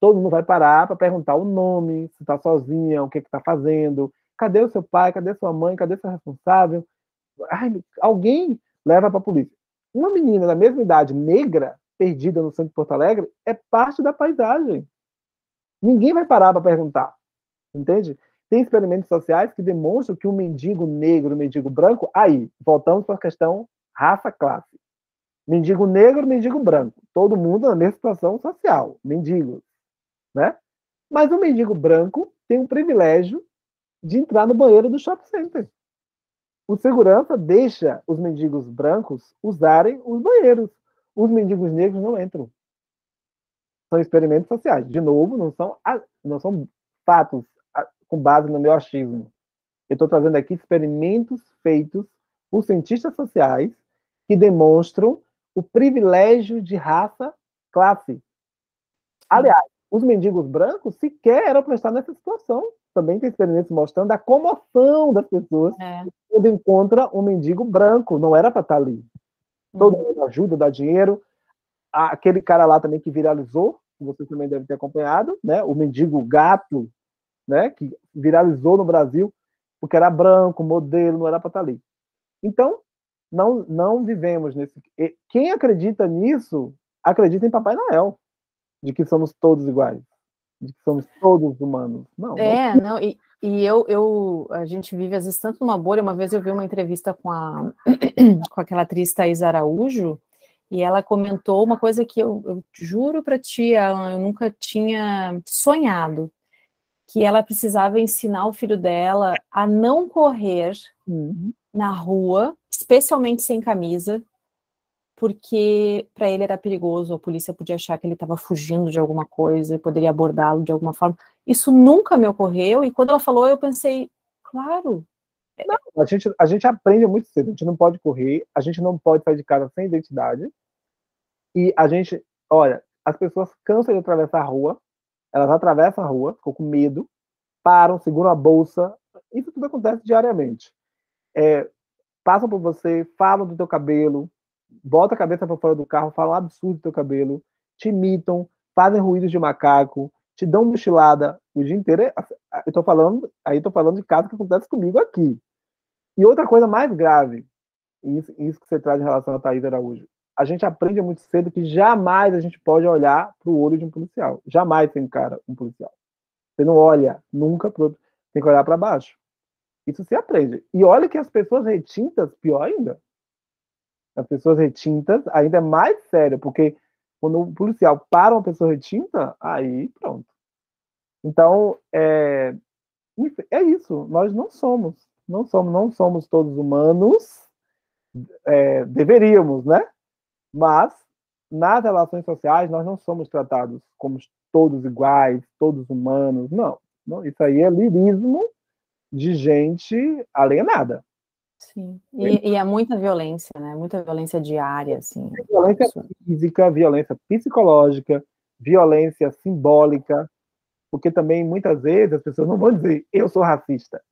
todo mundo vai parar para perguntar o nome, se está sozinha, o que está fazendo, cadê o seu pai, cadê sua mãe, cadê seu responsável? Ai, alguém leva para a polícia. Uma menina da mesma idade, negra, perdida no centro de Porto Alegre, é parte da paisagem. Ninguém vai parar para perguntar. Entende? Tem experimentos sociais que demonstram que o um mendigo negro, o mendigo branco, aí, voltamos para a questão raça-classe. Mendigo negro, mendigo branco. Todo mundo na mesma situação social, mendigos. Né? Mas o mendigo branco tem o privilégio de entrar no banheiro do shopping center. O segurança deixa os mendigos brancos usarem os banheiros. Os mendigos negros não entram. São experimentos sociais. De novo, não são, não são fatos com base no meu achismo. Eu estou trazendo aqui experimentos feitos por cientistas sociais que demonstram o privilégio de raça, classe. Aliás, os mendigos brancos sequer eram para estar nessa situação. Também tem experimentos mostrando a comoção das pessoas é. quando encontra um mendigo branco. Não era para estar ali. Todo uhum. mundo ajuda, dá dinheiro. Aquele cara lá também que viralizou, você também deve ter acompanhado, né? O mendigo gato, né? Que viralizou no Brasil porque era branco, modelo, não era para estar ali. Então, não, não vivemos nesse. Quem acredita nisso, acredita em Papai Noel de que somos todos iguais, de que somos todos humanos. Não. É, não, e, e eu, eu, a gente vive às vezes tanto numa bolha. Uma vez eu vi uma entrevista com a, com aquela atriz Thais Araújo, e ela comentou uma coisa que eu, eu juro para ti, eu nunca tinha sonhado, que ela precisava ensinar o filho dela a não correr uhum. na rua, especialmente sem camisa, porque para ele era perigoso, a polícia podia achar que ele estava fugindo de alguma coisa, poderia abordá-lo de alguma forma. Isso nunca me ocorreu, e quando ela falou, eu pensei, claro. Não, a, gente, a gente aprende muito cedo, a gente não pode correr, a gente não pode sair de casa sem identidade, e a gente, olha, as pessoas cansam de atravessar a rua, elas atravessam a rua, ficam com medo, param, seguram a bolsa, isso tudo acontece diariamente. É, passam por você, falam do teu cabelo, bota a cabeça para fora do carro, falam absurdo do teu cabelo, te imitam, fazem ruídos de macaco, te dão mochilada o dia inteiro. É, eu tô falando, aí tô falando de casos que acontece comigo aqui. E outra coisa mais grave, isso, isso que você traz em relação a Thaís Araújo, a gente aprende muito cedo que jamais a gente pode olhar para o olho de um policial. Jamais você encara um policial. Você não olha nunca pro tem que olhar para baixo. Isso se aprende. E olha que as pessoas retintas, pior ainda, as pessoas retintas, ainda é mais sério, porque quando o policial para uma pessoa retinta, aí pronto. Então, é, é isso. Nós não somos, não somos, não somos todos humanos. É, deveríamos, né? Mas nas relações sociais nós não somos tratados como todos iguais, todos humanos. Não, não isso aí é lirismo de gente alienada. Sim, e, e é muita violência, né? Muita violência diária, assim. Violência física, violência psicológica, violência simbólica, porque também muitas vezes as pessoas não vão dizer eu sou racista,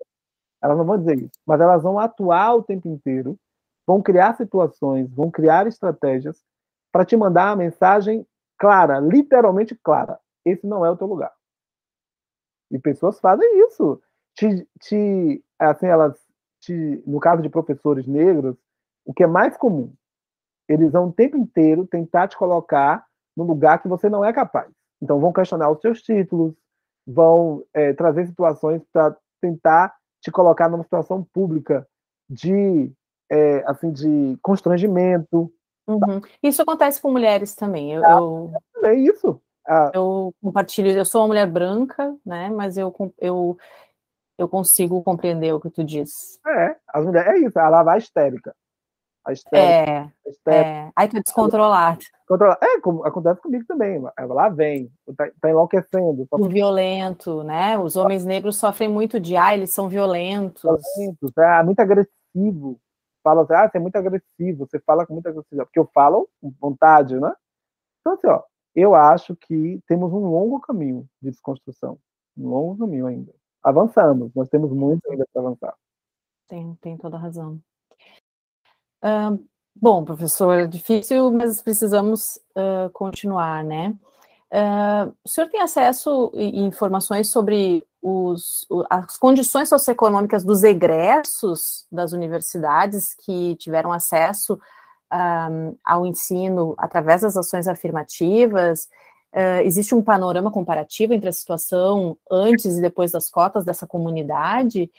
elas não vão dizer isso, mas elas vão atuar o tempo inteiro, vão criar situações, vão criar estratégias para te mandar a mensagem clara, literalmente clara. Esse não é o teu lugar. E pessoas fazem isso. Te, te, assim, elas te, no caso de professores negros, o que é mais comum, eles vão o tempo inteiro tentar te colocar no lugar que você não é capaz. Então, vão questionar os seus títulos, vão é, trazer situações para tentar te colocar numa situação pública de, é, assim, de constrangimento. Uhum. Isso acontece com mulheres também. Eu, eu... É isso. Ah. Eu compartilho, eu sou uma mulher branca, né? Mas eu, eu eu consigo compreender o que tu diz. É, as mulheres, é isso, ela vai histérica. A histérica, é, a histérica. é. Aí tu é descontrolado. É, como acontece comigo também. Ela lá vem, tá, tá enlouquecendo. O violento, né? Os homens negros sofrem muito de, ah, eles são violentos. Violentos, é muito agressivo. Fala assim, ah, você é muito agressivo, você fala com muita agressividade. Porque eu falo com vontade, né? Então, assim, ó, eu acho que temos um longo caminho de desconstrução. Um longo caminho ainda avançamos, nós temos muito ainda para avançar. Tem, tem toda a razão. Uh, bom, professor, é difícil, mas precisamos uh, continuar, né? Uh, o senhor tem acesso a informações sobre os, as condições socioeconômicas dos egressos das universidades que tiveram acesso um, ao ensino através das ações afirmativas? Uh, existe um panorama comparativo entre a situação antes e depois das cotas dessa comunidade,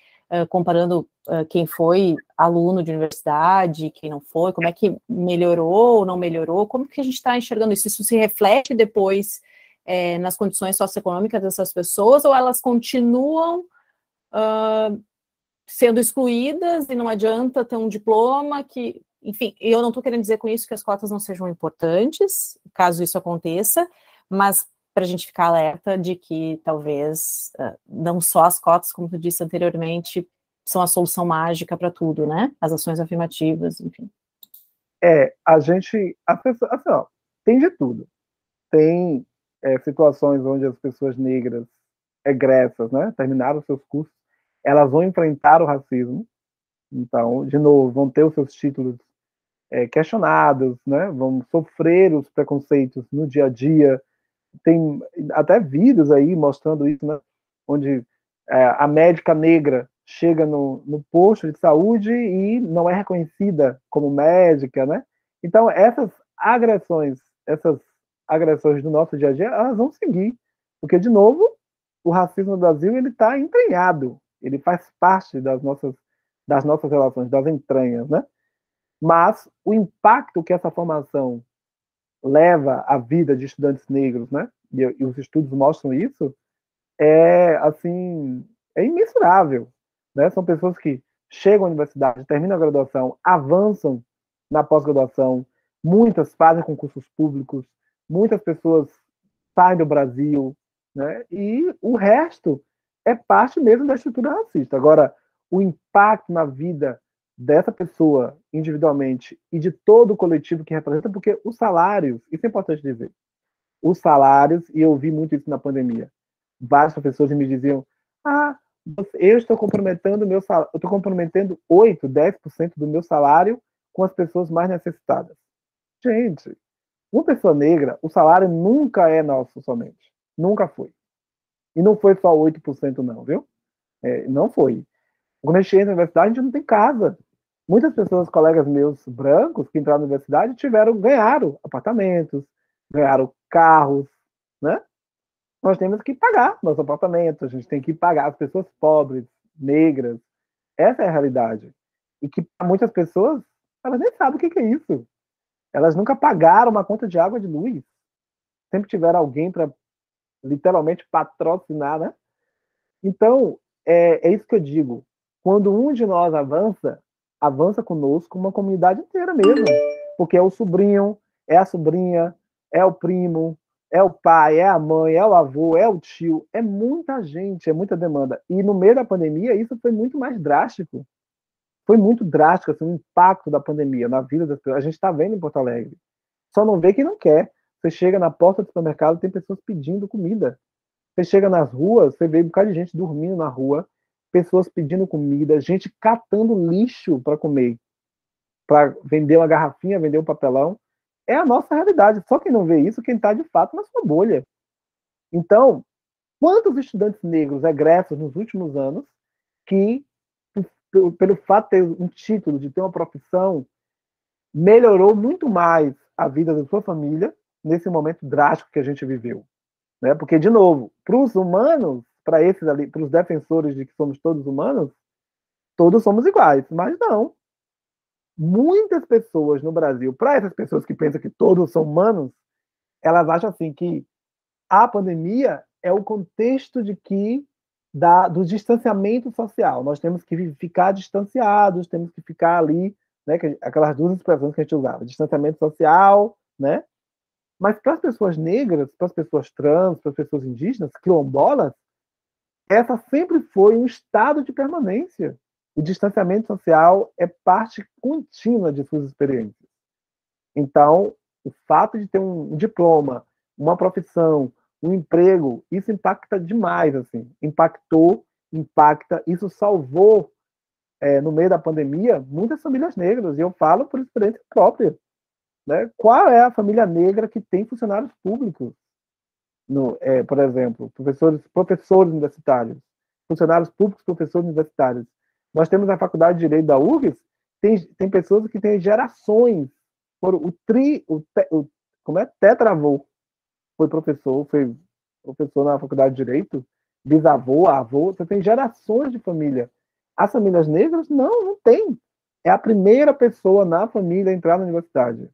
comparando uh, quem foi aluno de universidade, quem não foi, como é que melhorou ou não melhorou, como que a gente está enxergando isso? Isso se reflete depois é, nas condições socioeconômicas dessas pessoas, ou elas continuam uh, sendo excluídas e não adianta ter um diploma que, enfim, eu não estou querendo dizer com isso que as cotas não sejam importantes, caso isso aconteça, mas para a gente ficar alerta de que talvez uh, não só as cotas, como tu disse anteriormente, são a solução mágica para tudo, né? As ações afirmativas, enfim. É, a gente, a pessoa, assim, ó, tem de tudo. Tem é, situações onde as pessoas negras egressas, né, terminaram seus cursos, elas vão enfrentar o racismo. Então, de novo, vão ter os seus títulos é, questionados, né, vão sofrer os preconceitos no dia a dia. Tem até vídeos aí mostrando isso, né, onde é, a médica negra chega no, no posto de saúde e não é reconhecida como médica, né? Então, essas agressões, essas agressões do nosso dia a dia, elas vão seguir. Porque, de novo, o racismo no Brasil ele está entranhado, ele faz parte das nossas, das nossas relações, das entranhas, né? Mas o impacto que essa formação leva à vida de estudantes negros, né? E, e os estudos mostram isso, é assim, é imensurável. Né? São pessoas que chegam à universidade, terminam a graduação, avançam na pós-graduação, muitas fazem concursos públicos, muitas pessoas saem do Brasil, né? e o resto é parte mesmo da estrutura racista. Agora, o impacto na vida dessa pessoa individualmente e de todo o coletivo que representa, porque os salários, isso é importante dizer, os salários, e eu vi muito isso na pandemia, vários professores me diziam, ah, eu estou comprometendo meu salário, eu estou comprometendo 8, 10% do meu salário com as pessoas mais necessitadas. Gente, uma pessoa negra, o salário nunca é nosso somente. Nunca foi. E não foi só 8% não, viu? É, não foi. Quando eu cheguei na universidade, a gente não tem casa. Muitas pessoas, colegas meus brancos, que entraram na universidade, tiveram, ganharam apartamentos, ganharam carros, né? nós temos que pagar nosso apartamento, a gente tem que pagar as pessoas pobres, negras. Essa é a realidade. E que muitas pessoas, elas nem sabem o que é isso. Elas nunca pagaram uma conta de água de luz. Sempre tiveram alguém para literalmente patrocinar, né? Então, é, é isso que eu digo. Quando um de nós avança, avança conosco uma comunidade inteira mesmo. Porque é o sobrinho, é a sobrinha, é o primo, é o pai, é a mãe, é o avô, é o tio, é muita gente, é muita demanda. E no meio da pandemia, isso foi muito mais drástico. Foi muito drástico assim, o impacto da pandemia na vida das pessoas. A gente está vendo em Porto Alegre. Só não vê quem não quer. Você chega na porta do supermercado, tem pessoas pedindo comida. Você chega nas ruas, você vê um bocado de gente dormindo na rua, pessoas pedindo comida, gente catando lixo para comer, para vender uma garrafinha, vender um papelão é a nossa realidade. Só quem não vê isso, quem está de fato na sua bolha. Então, quantos estudantes negros egressos nos últimos anos que, pelo fato de ter um título, de ter uma profissão, melhorou muito mais a vida da sua família nesse momento drástico que a gente viveu. Né? Porque, de novo, para os humanos, para esses ali, para os defensores de que somos todos humanos, todos somos iguais. Mas não muitas pessoas no Brasil, para essas pessoas que pensam que todos são humanos, elas acham assim que a pandemia é o contexto de que da, do distanciamento social. Nós temos que ficar distanciados, temos que ficar ali, né, que, aquelas duas expressões que a gente usava, distanciamento social, né? Mas para as pessoas negras, para as pessoas trans, para as pessoas indígenas, quilombolas, essa sempre foi um estado de permanência. O distanciamento social é parte contínua de suas experiências. Então, o fato de ter um diploma, uma profissão, um emprego, isso impacta demais, assim. Impactou, impacta, isso salvou, é, no meio da pandemia, muitas famílias negras, e eu falo por experiência própria. Né? Qual é a família negra que tem funcionários públicos? No, é, por exemplo, professores, professores universitários, funcionários públicos, professores universitários. Nós temos na Faculdade de Direito da URGS, tem, tem pessoas que têm gerações. O tri, o, te, o como é? Tetravô foi professor, foi professor na Faculdade de Direito, bisavô, avô, você tem gerações de família. As famílias negras, não, não tem. É a primeira pessoa na família a entrar na universidade.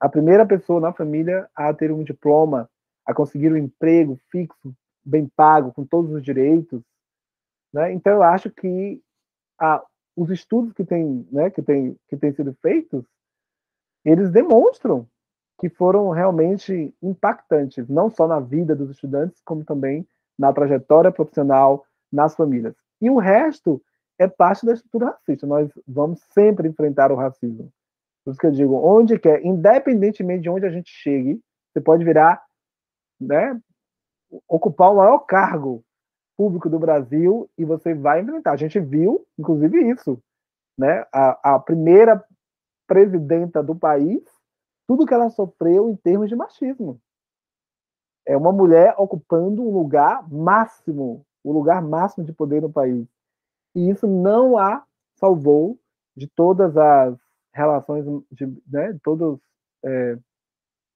A primeira pessoa na família a ter um diploma, a conseguir um emprego fixo, bem pago, com todos os direitos. Né? Então, eu acho que a, os estudos que têm né, que tem, que tem sido feitos, eles demonstram que foram realmente impactantes, não só na vida dos estudantes, como também na trajetória profissional, nas famílias. E o resto é parte da estrutura racista. Nós vamos sempre enfrentar o racismo. Por isso que eu digo, onde quer, independentemente de onde a gente chegue, você pode virar, né, ocupar o maior cargo público do Brasil e você vai enfrentar. A gente viu, inclusive, isso, né? A, a primeira presidenta do país, tudo que ela sofreu em termos de machismo. É uma mulher ocupando um lugar máximo, o lugar máximo de poder no país. E isso não a salvou de todas as relações, de, né, todos, é,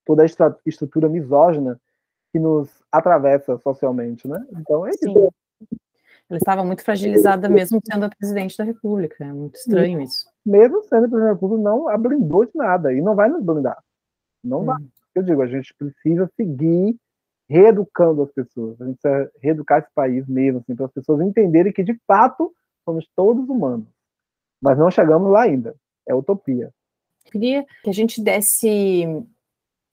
toda a estrutura misógina que nos atravessa socialmente, né? Então é Sim. isso. Ela estava muito fragilizada mesmo sendo a presidente da República. É muito estranho isso. Mesmo sendo a presidente da República, não a blindou de nada e não vai nos blindar. Não hum. vai. Eu digo, a gente precisa seguir reeducando as pessoas. A gente precisa reeducar esse país mesmo, assim, para as pessoas entenderem que, de fato, somos todos humanos. Mas não chegamos lá ainda. É utopia. Queria que a gente desse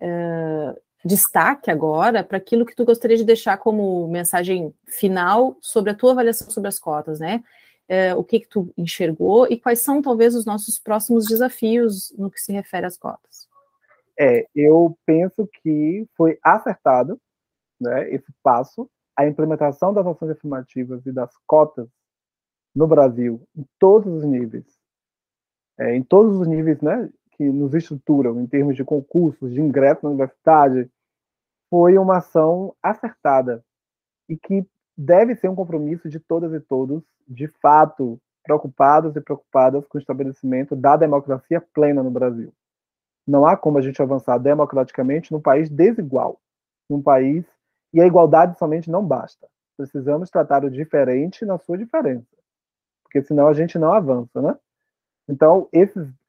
uh, destaque agora para aquilo que tu gostaria de deixar como mensagem final sobre a tua avaliação sobre as cotas, né? Uh, o que, que tu enxergou e quais são talvez os nossos próximos desafios no que se refere às cotas? É, eu penso que foi acertado né, esse passo, a implementação das ações afirmativas e das cotas no Brasil, em todos os níveis, é, em todos os níveis né, que nos estruturam, em termos de concursos, de ingresso na universidade, foi uma ação acertada e que deve ser um compromisso de todas e todos, de fato, preocupados e preocupadas com o estabelecimento da democracia plena no Brasil. Não há como a gente avançar democraticamente num país desigual, num país e a igualdade somente não basta. Precisamos tratar o diferente na sua diferença, porque senão a gente não avança, né? Então,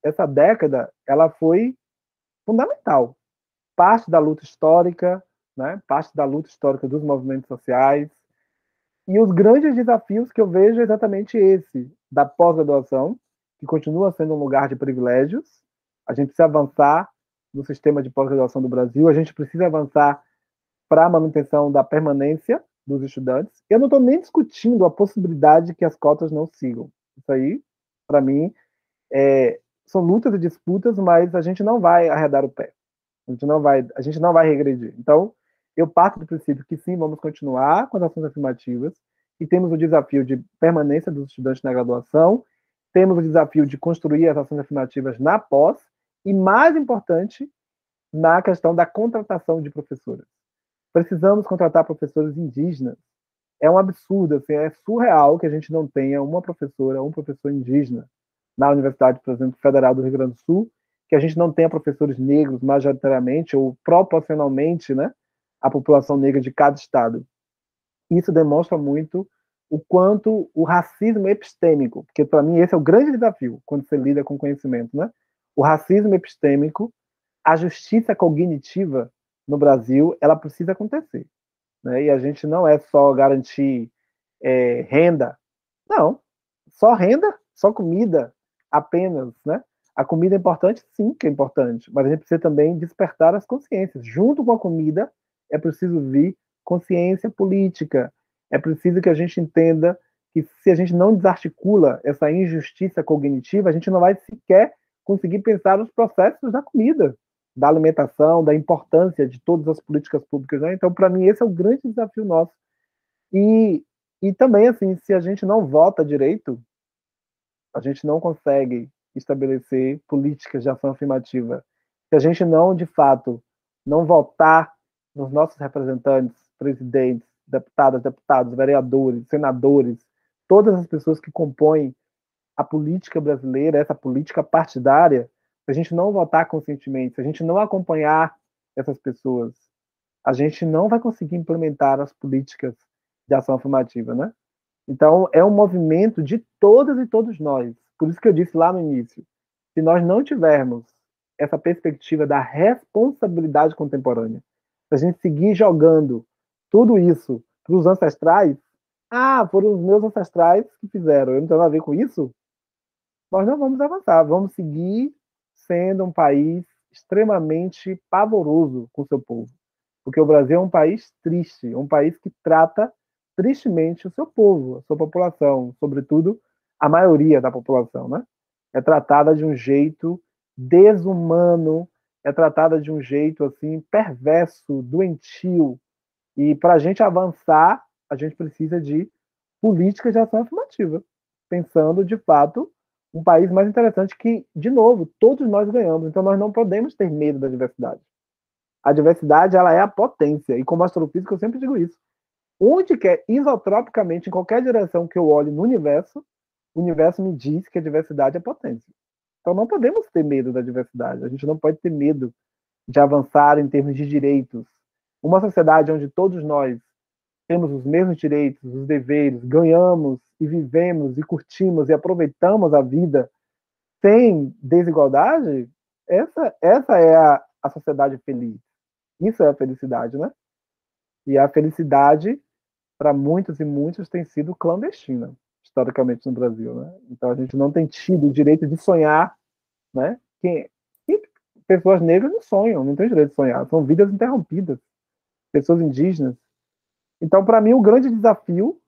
essa década, ela foi fundamental. Parte da luta histórica, né? parte da luta histórica dos movimentos sociais. E os grandes desafios que eu vejo é exatamente esse, da pós-graduação, que continua sendo um lugar de privilégios. A gente precisa avançar no sistema de pós-graduação do Brasil, a gente precisa avançar para a manutenção da permanência dos estudantes. Eu não estou nem discutindo a possibilidade de que as cotas não sigam. Isso aí, para mim, é, são lutas e disputas, mas a gente não vai arredar o pé. A gente não vai, a gente não vai regredir. Então, eu parto do princípio que sim, vamos continuar com as ações afirmativas e temos o desafio de permanência dos estudantes na graduação, temos o desafio de construir as ações afirmativas na pós e, mais importante, na questão da contratação de professores. Precisamos contratar professores indígenas. É um absurdo, assim, é surreal que a gente não tenha uma professora, um professor indígena na Universidade, por exemplo, Federal do Rio Grande do Sul, que a gente não tenha professores negros majoritariamente ou proporcionalmente, né, a população negra de cada estado. Isso demonstra muito o quanto o racismo epistêmico, porque para mim esse é o grande desafio quando você lida com conhecimento, né? O racismo epistêmico, a justiça cognitiva no Brasil, ela precisa acontecer. Né? E a gente não é só garantir é, renda, não, só renda, só comida apenas, né? A comida é importante, sim, que é importante, mas a gente precisa também despertar as consciências. Junto com a comida, é preciso vir consciência política. É preciso que a gente entenda que se a gente não desarticula essa injustiça cognitiva, a gente não vai sequer conseguir pensar nos processos da comida da alimentação, da importância de todas as políticas públicas. Né? Então, para mim, esse é o grande desafio nosso. E, e também, assim, se a gente não vota direito, a gente não consegue estabelecer políticas de ação afirmativa. Se a gente não, de fato, não votar nos nossos representantes, presidentes, deputadas, deputados, vereadores, senadores, todas as pessoas que compõem a política brasileira, essa política partidária, se a gente não votar conscientemente, se a gente não acompanhar essas pessoas, a gente não vai conseguir implementar as políticas de ação afirmativa, né? Então, é um movimento de todas e todos nós. Por isso que eu disse lá no início, se nós não tivermos essa perspectiva da responsabilidade contemporânea, a gente seguir jogando tudo isso para os ancestrais, ah, foram os meus ancestrais que fizeram, eu não tenho nada a ver com isso, nós não vamos avançar, vamos seguir sendo um país extremamente pavoroso com o seu povo. Porque o Brasil é um país triste, um país que trata tristemente o seu povo, a sua população, sobretudo a maioria da população, né? É tratada de um jeito desumano, é tratada de um jeito assim perverso, doentio. E para a gente avançar, a gente precisa de políticas de ação afirmativa, pensando de fato um país mais interessante que, de novo, todos nós ganhamos. Então nós não podemos ter medo da diversidade. A diversidade ela é a potência. E como astrofísico eu sempre digo isso. Onde quer isotropicamente, em qualquer direção que eu olhe no universo, o universo me diz que a diversidade é potência. Então não podemos ter medo da diversidade. A gente não pode ter medo de avançar em termos de direitos. Uma sociedade onde todos nós temos os mesmos direitos, os deveres, ganhamos e vivemos e curtimos e aproveitamos a vida sem desigualdade, essa, essa é a, a sociedade feliz. Isso é a felicidade, né? E a felicidade, para muitos e muitos, tem sido clandestina, historicamente no Brasil, né? Então a gente não tem tido o direito de sonhar, né? Quem, pessoas negras não sonham, não têm direito de sonhar, são vidas interrompidas. Pessoas indígenas. Então, para mim, o grande desafio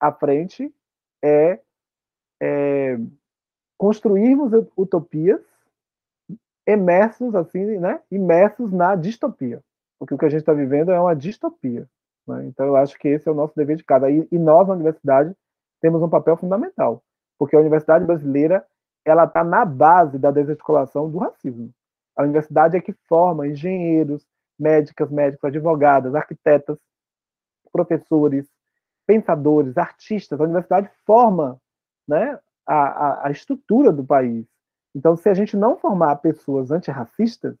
à frente é, é construirmos utopias imersos assim, né? Imersos na distopia, porque o que a gente está vivendo é uma distopia. Né? Então, eu acho que esse é o nosso dever de cada. E, e nós na universidade temos um papel fundamental, porque a universidade brasileira ela está na base da desarticulação do racismo. A universidade é que forma engenheiros, médicas, médicos, advogadas, arquitetas, professores, pensadores, artistas. A universidade forma né, a, a, a estrutura do país. Então, se a gente não formar pessoas antirracistas,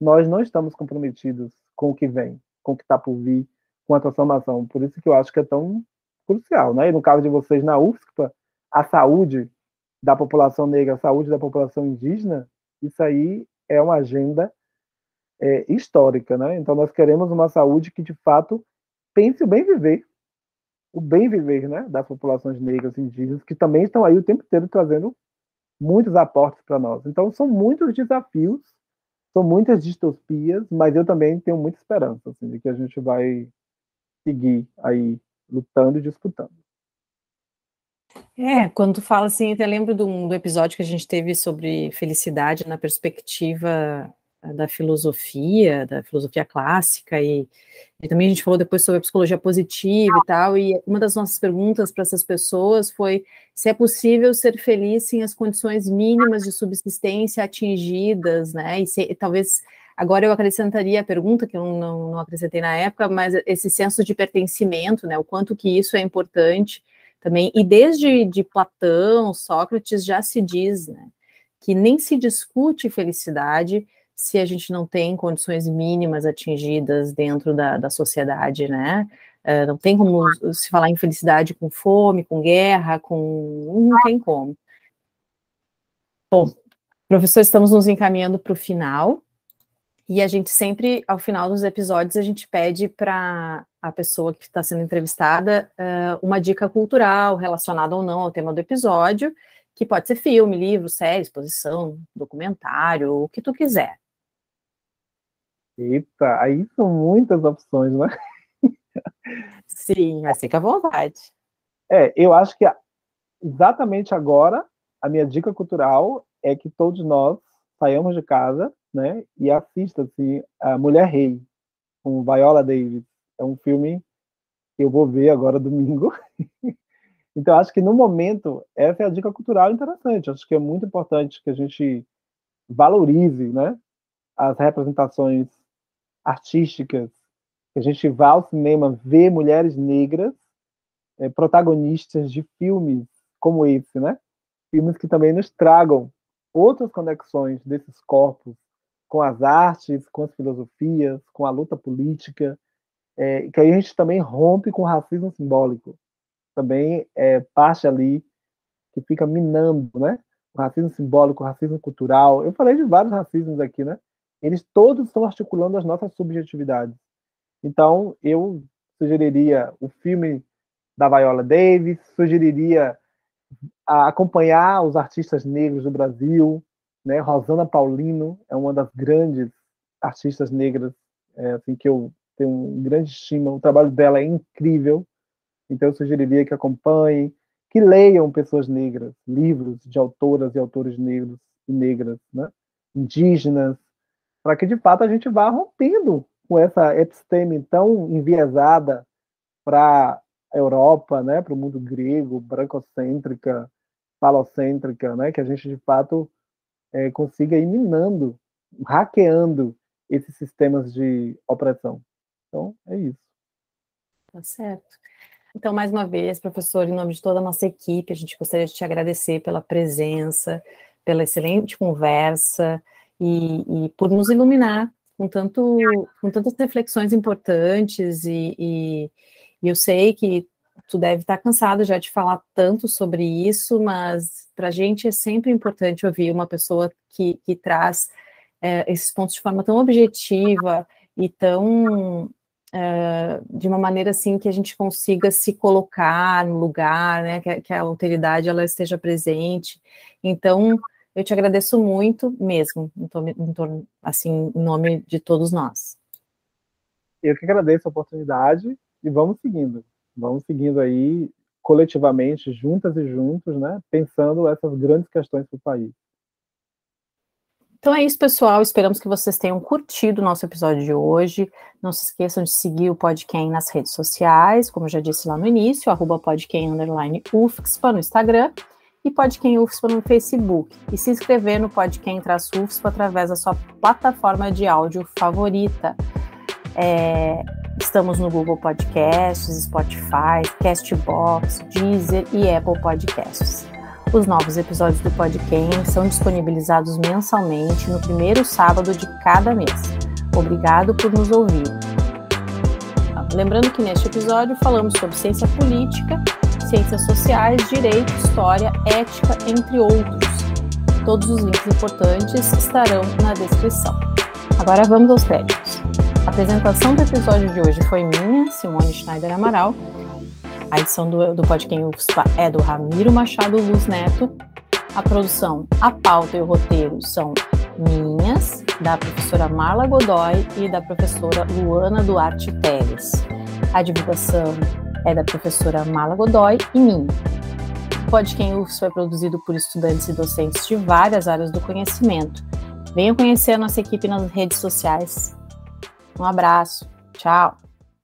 nós não estamos comprometidos com o que vem, com o que está por vir, com a transformação. Por isso que eu acho que é tão crucial. Né? E no caso de vocês na UFSCPA, a saúde da população negra, a saúde da população indígena, isso aí é uma agenda é, histórica. Né? Então, nós queremos uma saúde que, de fato, pense o bem viver o bem viver né, das populações negras e indígenas, que também estão aí o tempo inteiro trazendo muitos aportes para nós. Então, são muitos desafios, são muitas distopias, mas eu também tenho muita esperança assim, de que a gente vai seguir aí lutando e disputando. É, quando tu fala assim, eu lembro do, do episódio que a gente teve sobre felicidade na perspectiva da filosofia, da filosofia clássica, e, e, também a gente falou depois sobre a psicologia positiva e tal, e uma das nossas perguntas para essas pessoas foi se é possível ser feliz sem as condições mínimas de subsistência atingidas, né, e se, talvez, agora eu acrescentaria a pergunta, que eu não, não acrescentei na época, mas esse senso de pertencimento, né, o quanto que isso é importante também, e desde de Platão, Sócrates, já se diz, né, que nem se discute felicidade se a gente não tem condições mínimas atingidas dentro da, da sociedade, né? Uh, não tem como se falar em felicidade com fome, com guerra, com. Não tem como. Bom, professor, estamos nos encaminhando para o final. E a gente sempre, ao final dos episódios, a gente pede para a pessoa que está sendo entrevistada uh, uma dica cultural relacionada ou não ao tema do episódio, que pode ser filme, livro, série, exposição, documentário, o que tu quiser. Eita, aí são muitas opções, né? Sim, mas fica à vontade. É, eu acho que exatamente agora a minha dica cultural é que todos nós saiamos de casa, né, e assista-se a Mulher Rei com Viola Davis. É um filme que eu vou ver agora domingo. então acho que no momento essa é a dica cultural interessante. Acho que é muito importante que a gente valorize, né, as representações artísticas, que a gente vá ao cinema ver mulheres negras é, protagonistas de filmes como esse, né? Filmes que também nos tragam outras conexões desses corpos com as artes, com as filosofias, com a luta política, é, que aí a gente também rompe com o racismo simbólico. Também é parte ali que fica minando, né? O racismo simbólico, o racismo cultural. Eu falei de vários racismos aqui, né? eles todos estão articulando as nossas subjetividades. Então, eu sugeriria o filme da Viola Davis, sugeriria acompanhar os artistas negros do Brasil, né? Rosana Paulino é uma das grandes artistas negras é, assim que eu tenho um grande estima. O trabalho dela é incrível. Então eu sugeriria que acompanhem, que leiam pessoas negras, livros de autoras e autores negros e negras, né? indígenas, para que de fato a gente vá rompendo com essa episteme tão enviesada para a Europa, né, para o mundo grego, brancocêntrica, falocêntrica, né, que a gente de fato é, consiga ir minando, hackeando esses sistemas de opressão. Então, é isso. Tá certo. Então, mais uma vez, professor, em nome de toda a nossa equipe, a gente gostaria de te agradecer pela presença, pela excelente conversa e, e por nos iluminar com, tanto, com tantas reflexões importantes e, e, e eu sei que tu deve estar cansado já de falar tanto sobre isso, mas para a gente é sempre importante ouvir uma pessoa que, que traz é, esses pontos de forma tão objetiva e tão é, de uma maneira assim que a gente consiga se colocar no lugar, né, que, que a alteridade ela esteja presente. Então, eu te agradeço muito mesmo, em torno, em torno, assim, em nome de todos nós. Eu que agradeço a oportunidade e vamos seguindo. Vamos seguindo aí coletivamente, juntas e juntos, né, pensando essas grandes questões para o país. Então é isso, pessoal. Esperamos que vocês tenham curtido o nosso episódio de hoje. Não se esqueçam de seguir o Podquem nas redes sociais, como eu já disse lá no início, arroba podquem, UFXPA no Instagram e Podquem UFSPA no Facebook, e se inscrever no Podquem UFSPA através da sua plataforma de áudio favorita. É, estamos no Google Podcasts, Spotify, Castbox, Deezer e Apple Podcasts. Os novos episódios do Podquem são disponibilizados mensalmente no primeiro sábado de cada mês. Obrigado por nos ouvir. Lembrando que neste episódio falamos sobre ciência política ciências sociais, direito, história, ética, entre outros. Todos os links importantes estarão na descrição. Agora vamos aos créditos. Apresentação do episódio de hoje foi minha, Simone Schneider Amaral. A edição do, do podcast UFSPA é do Ramiro Machado Luz Neto. A produção, a pauta e o roteiro são minhas, da professora Marla Godoy e da professora Luana Duarte Teles. A divulgação é da professora Mala Godoy e mim. O Podcast UFS foi produzido por estudantes e docentes de várias áreas do conhecimento. Venham conhecer a nossa equipe nas redes sociais. Um abraço. Tchau.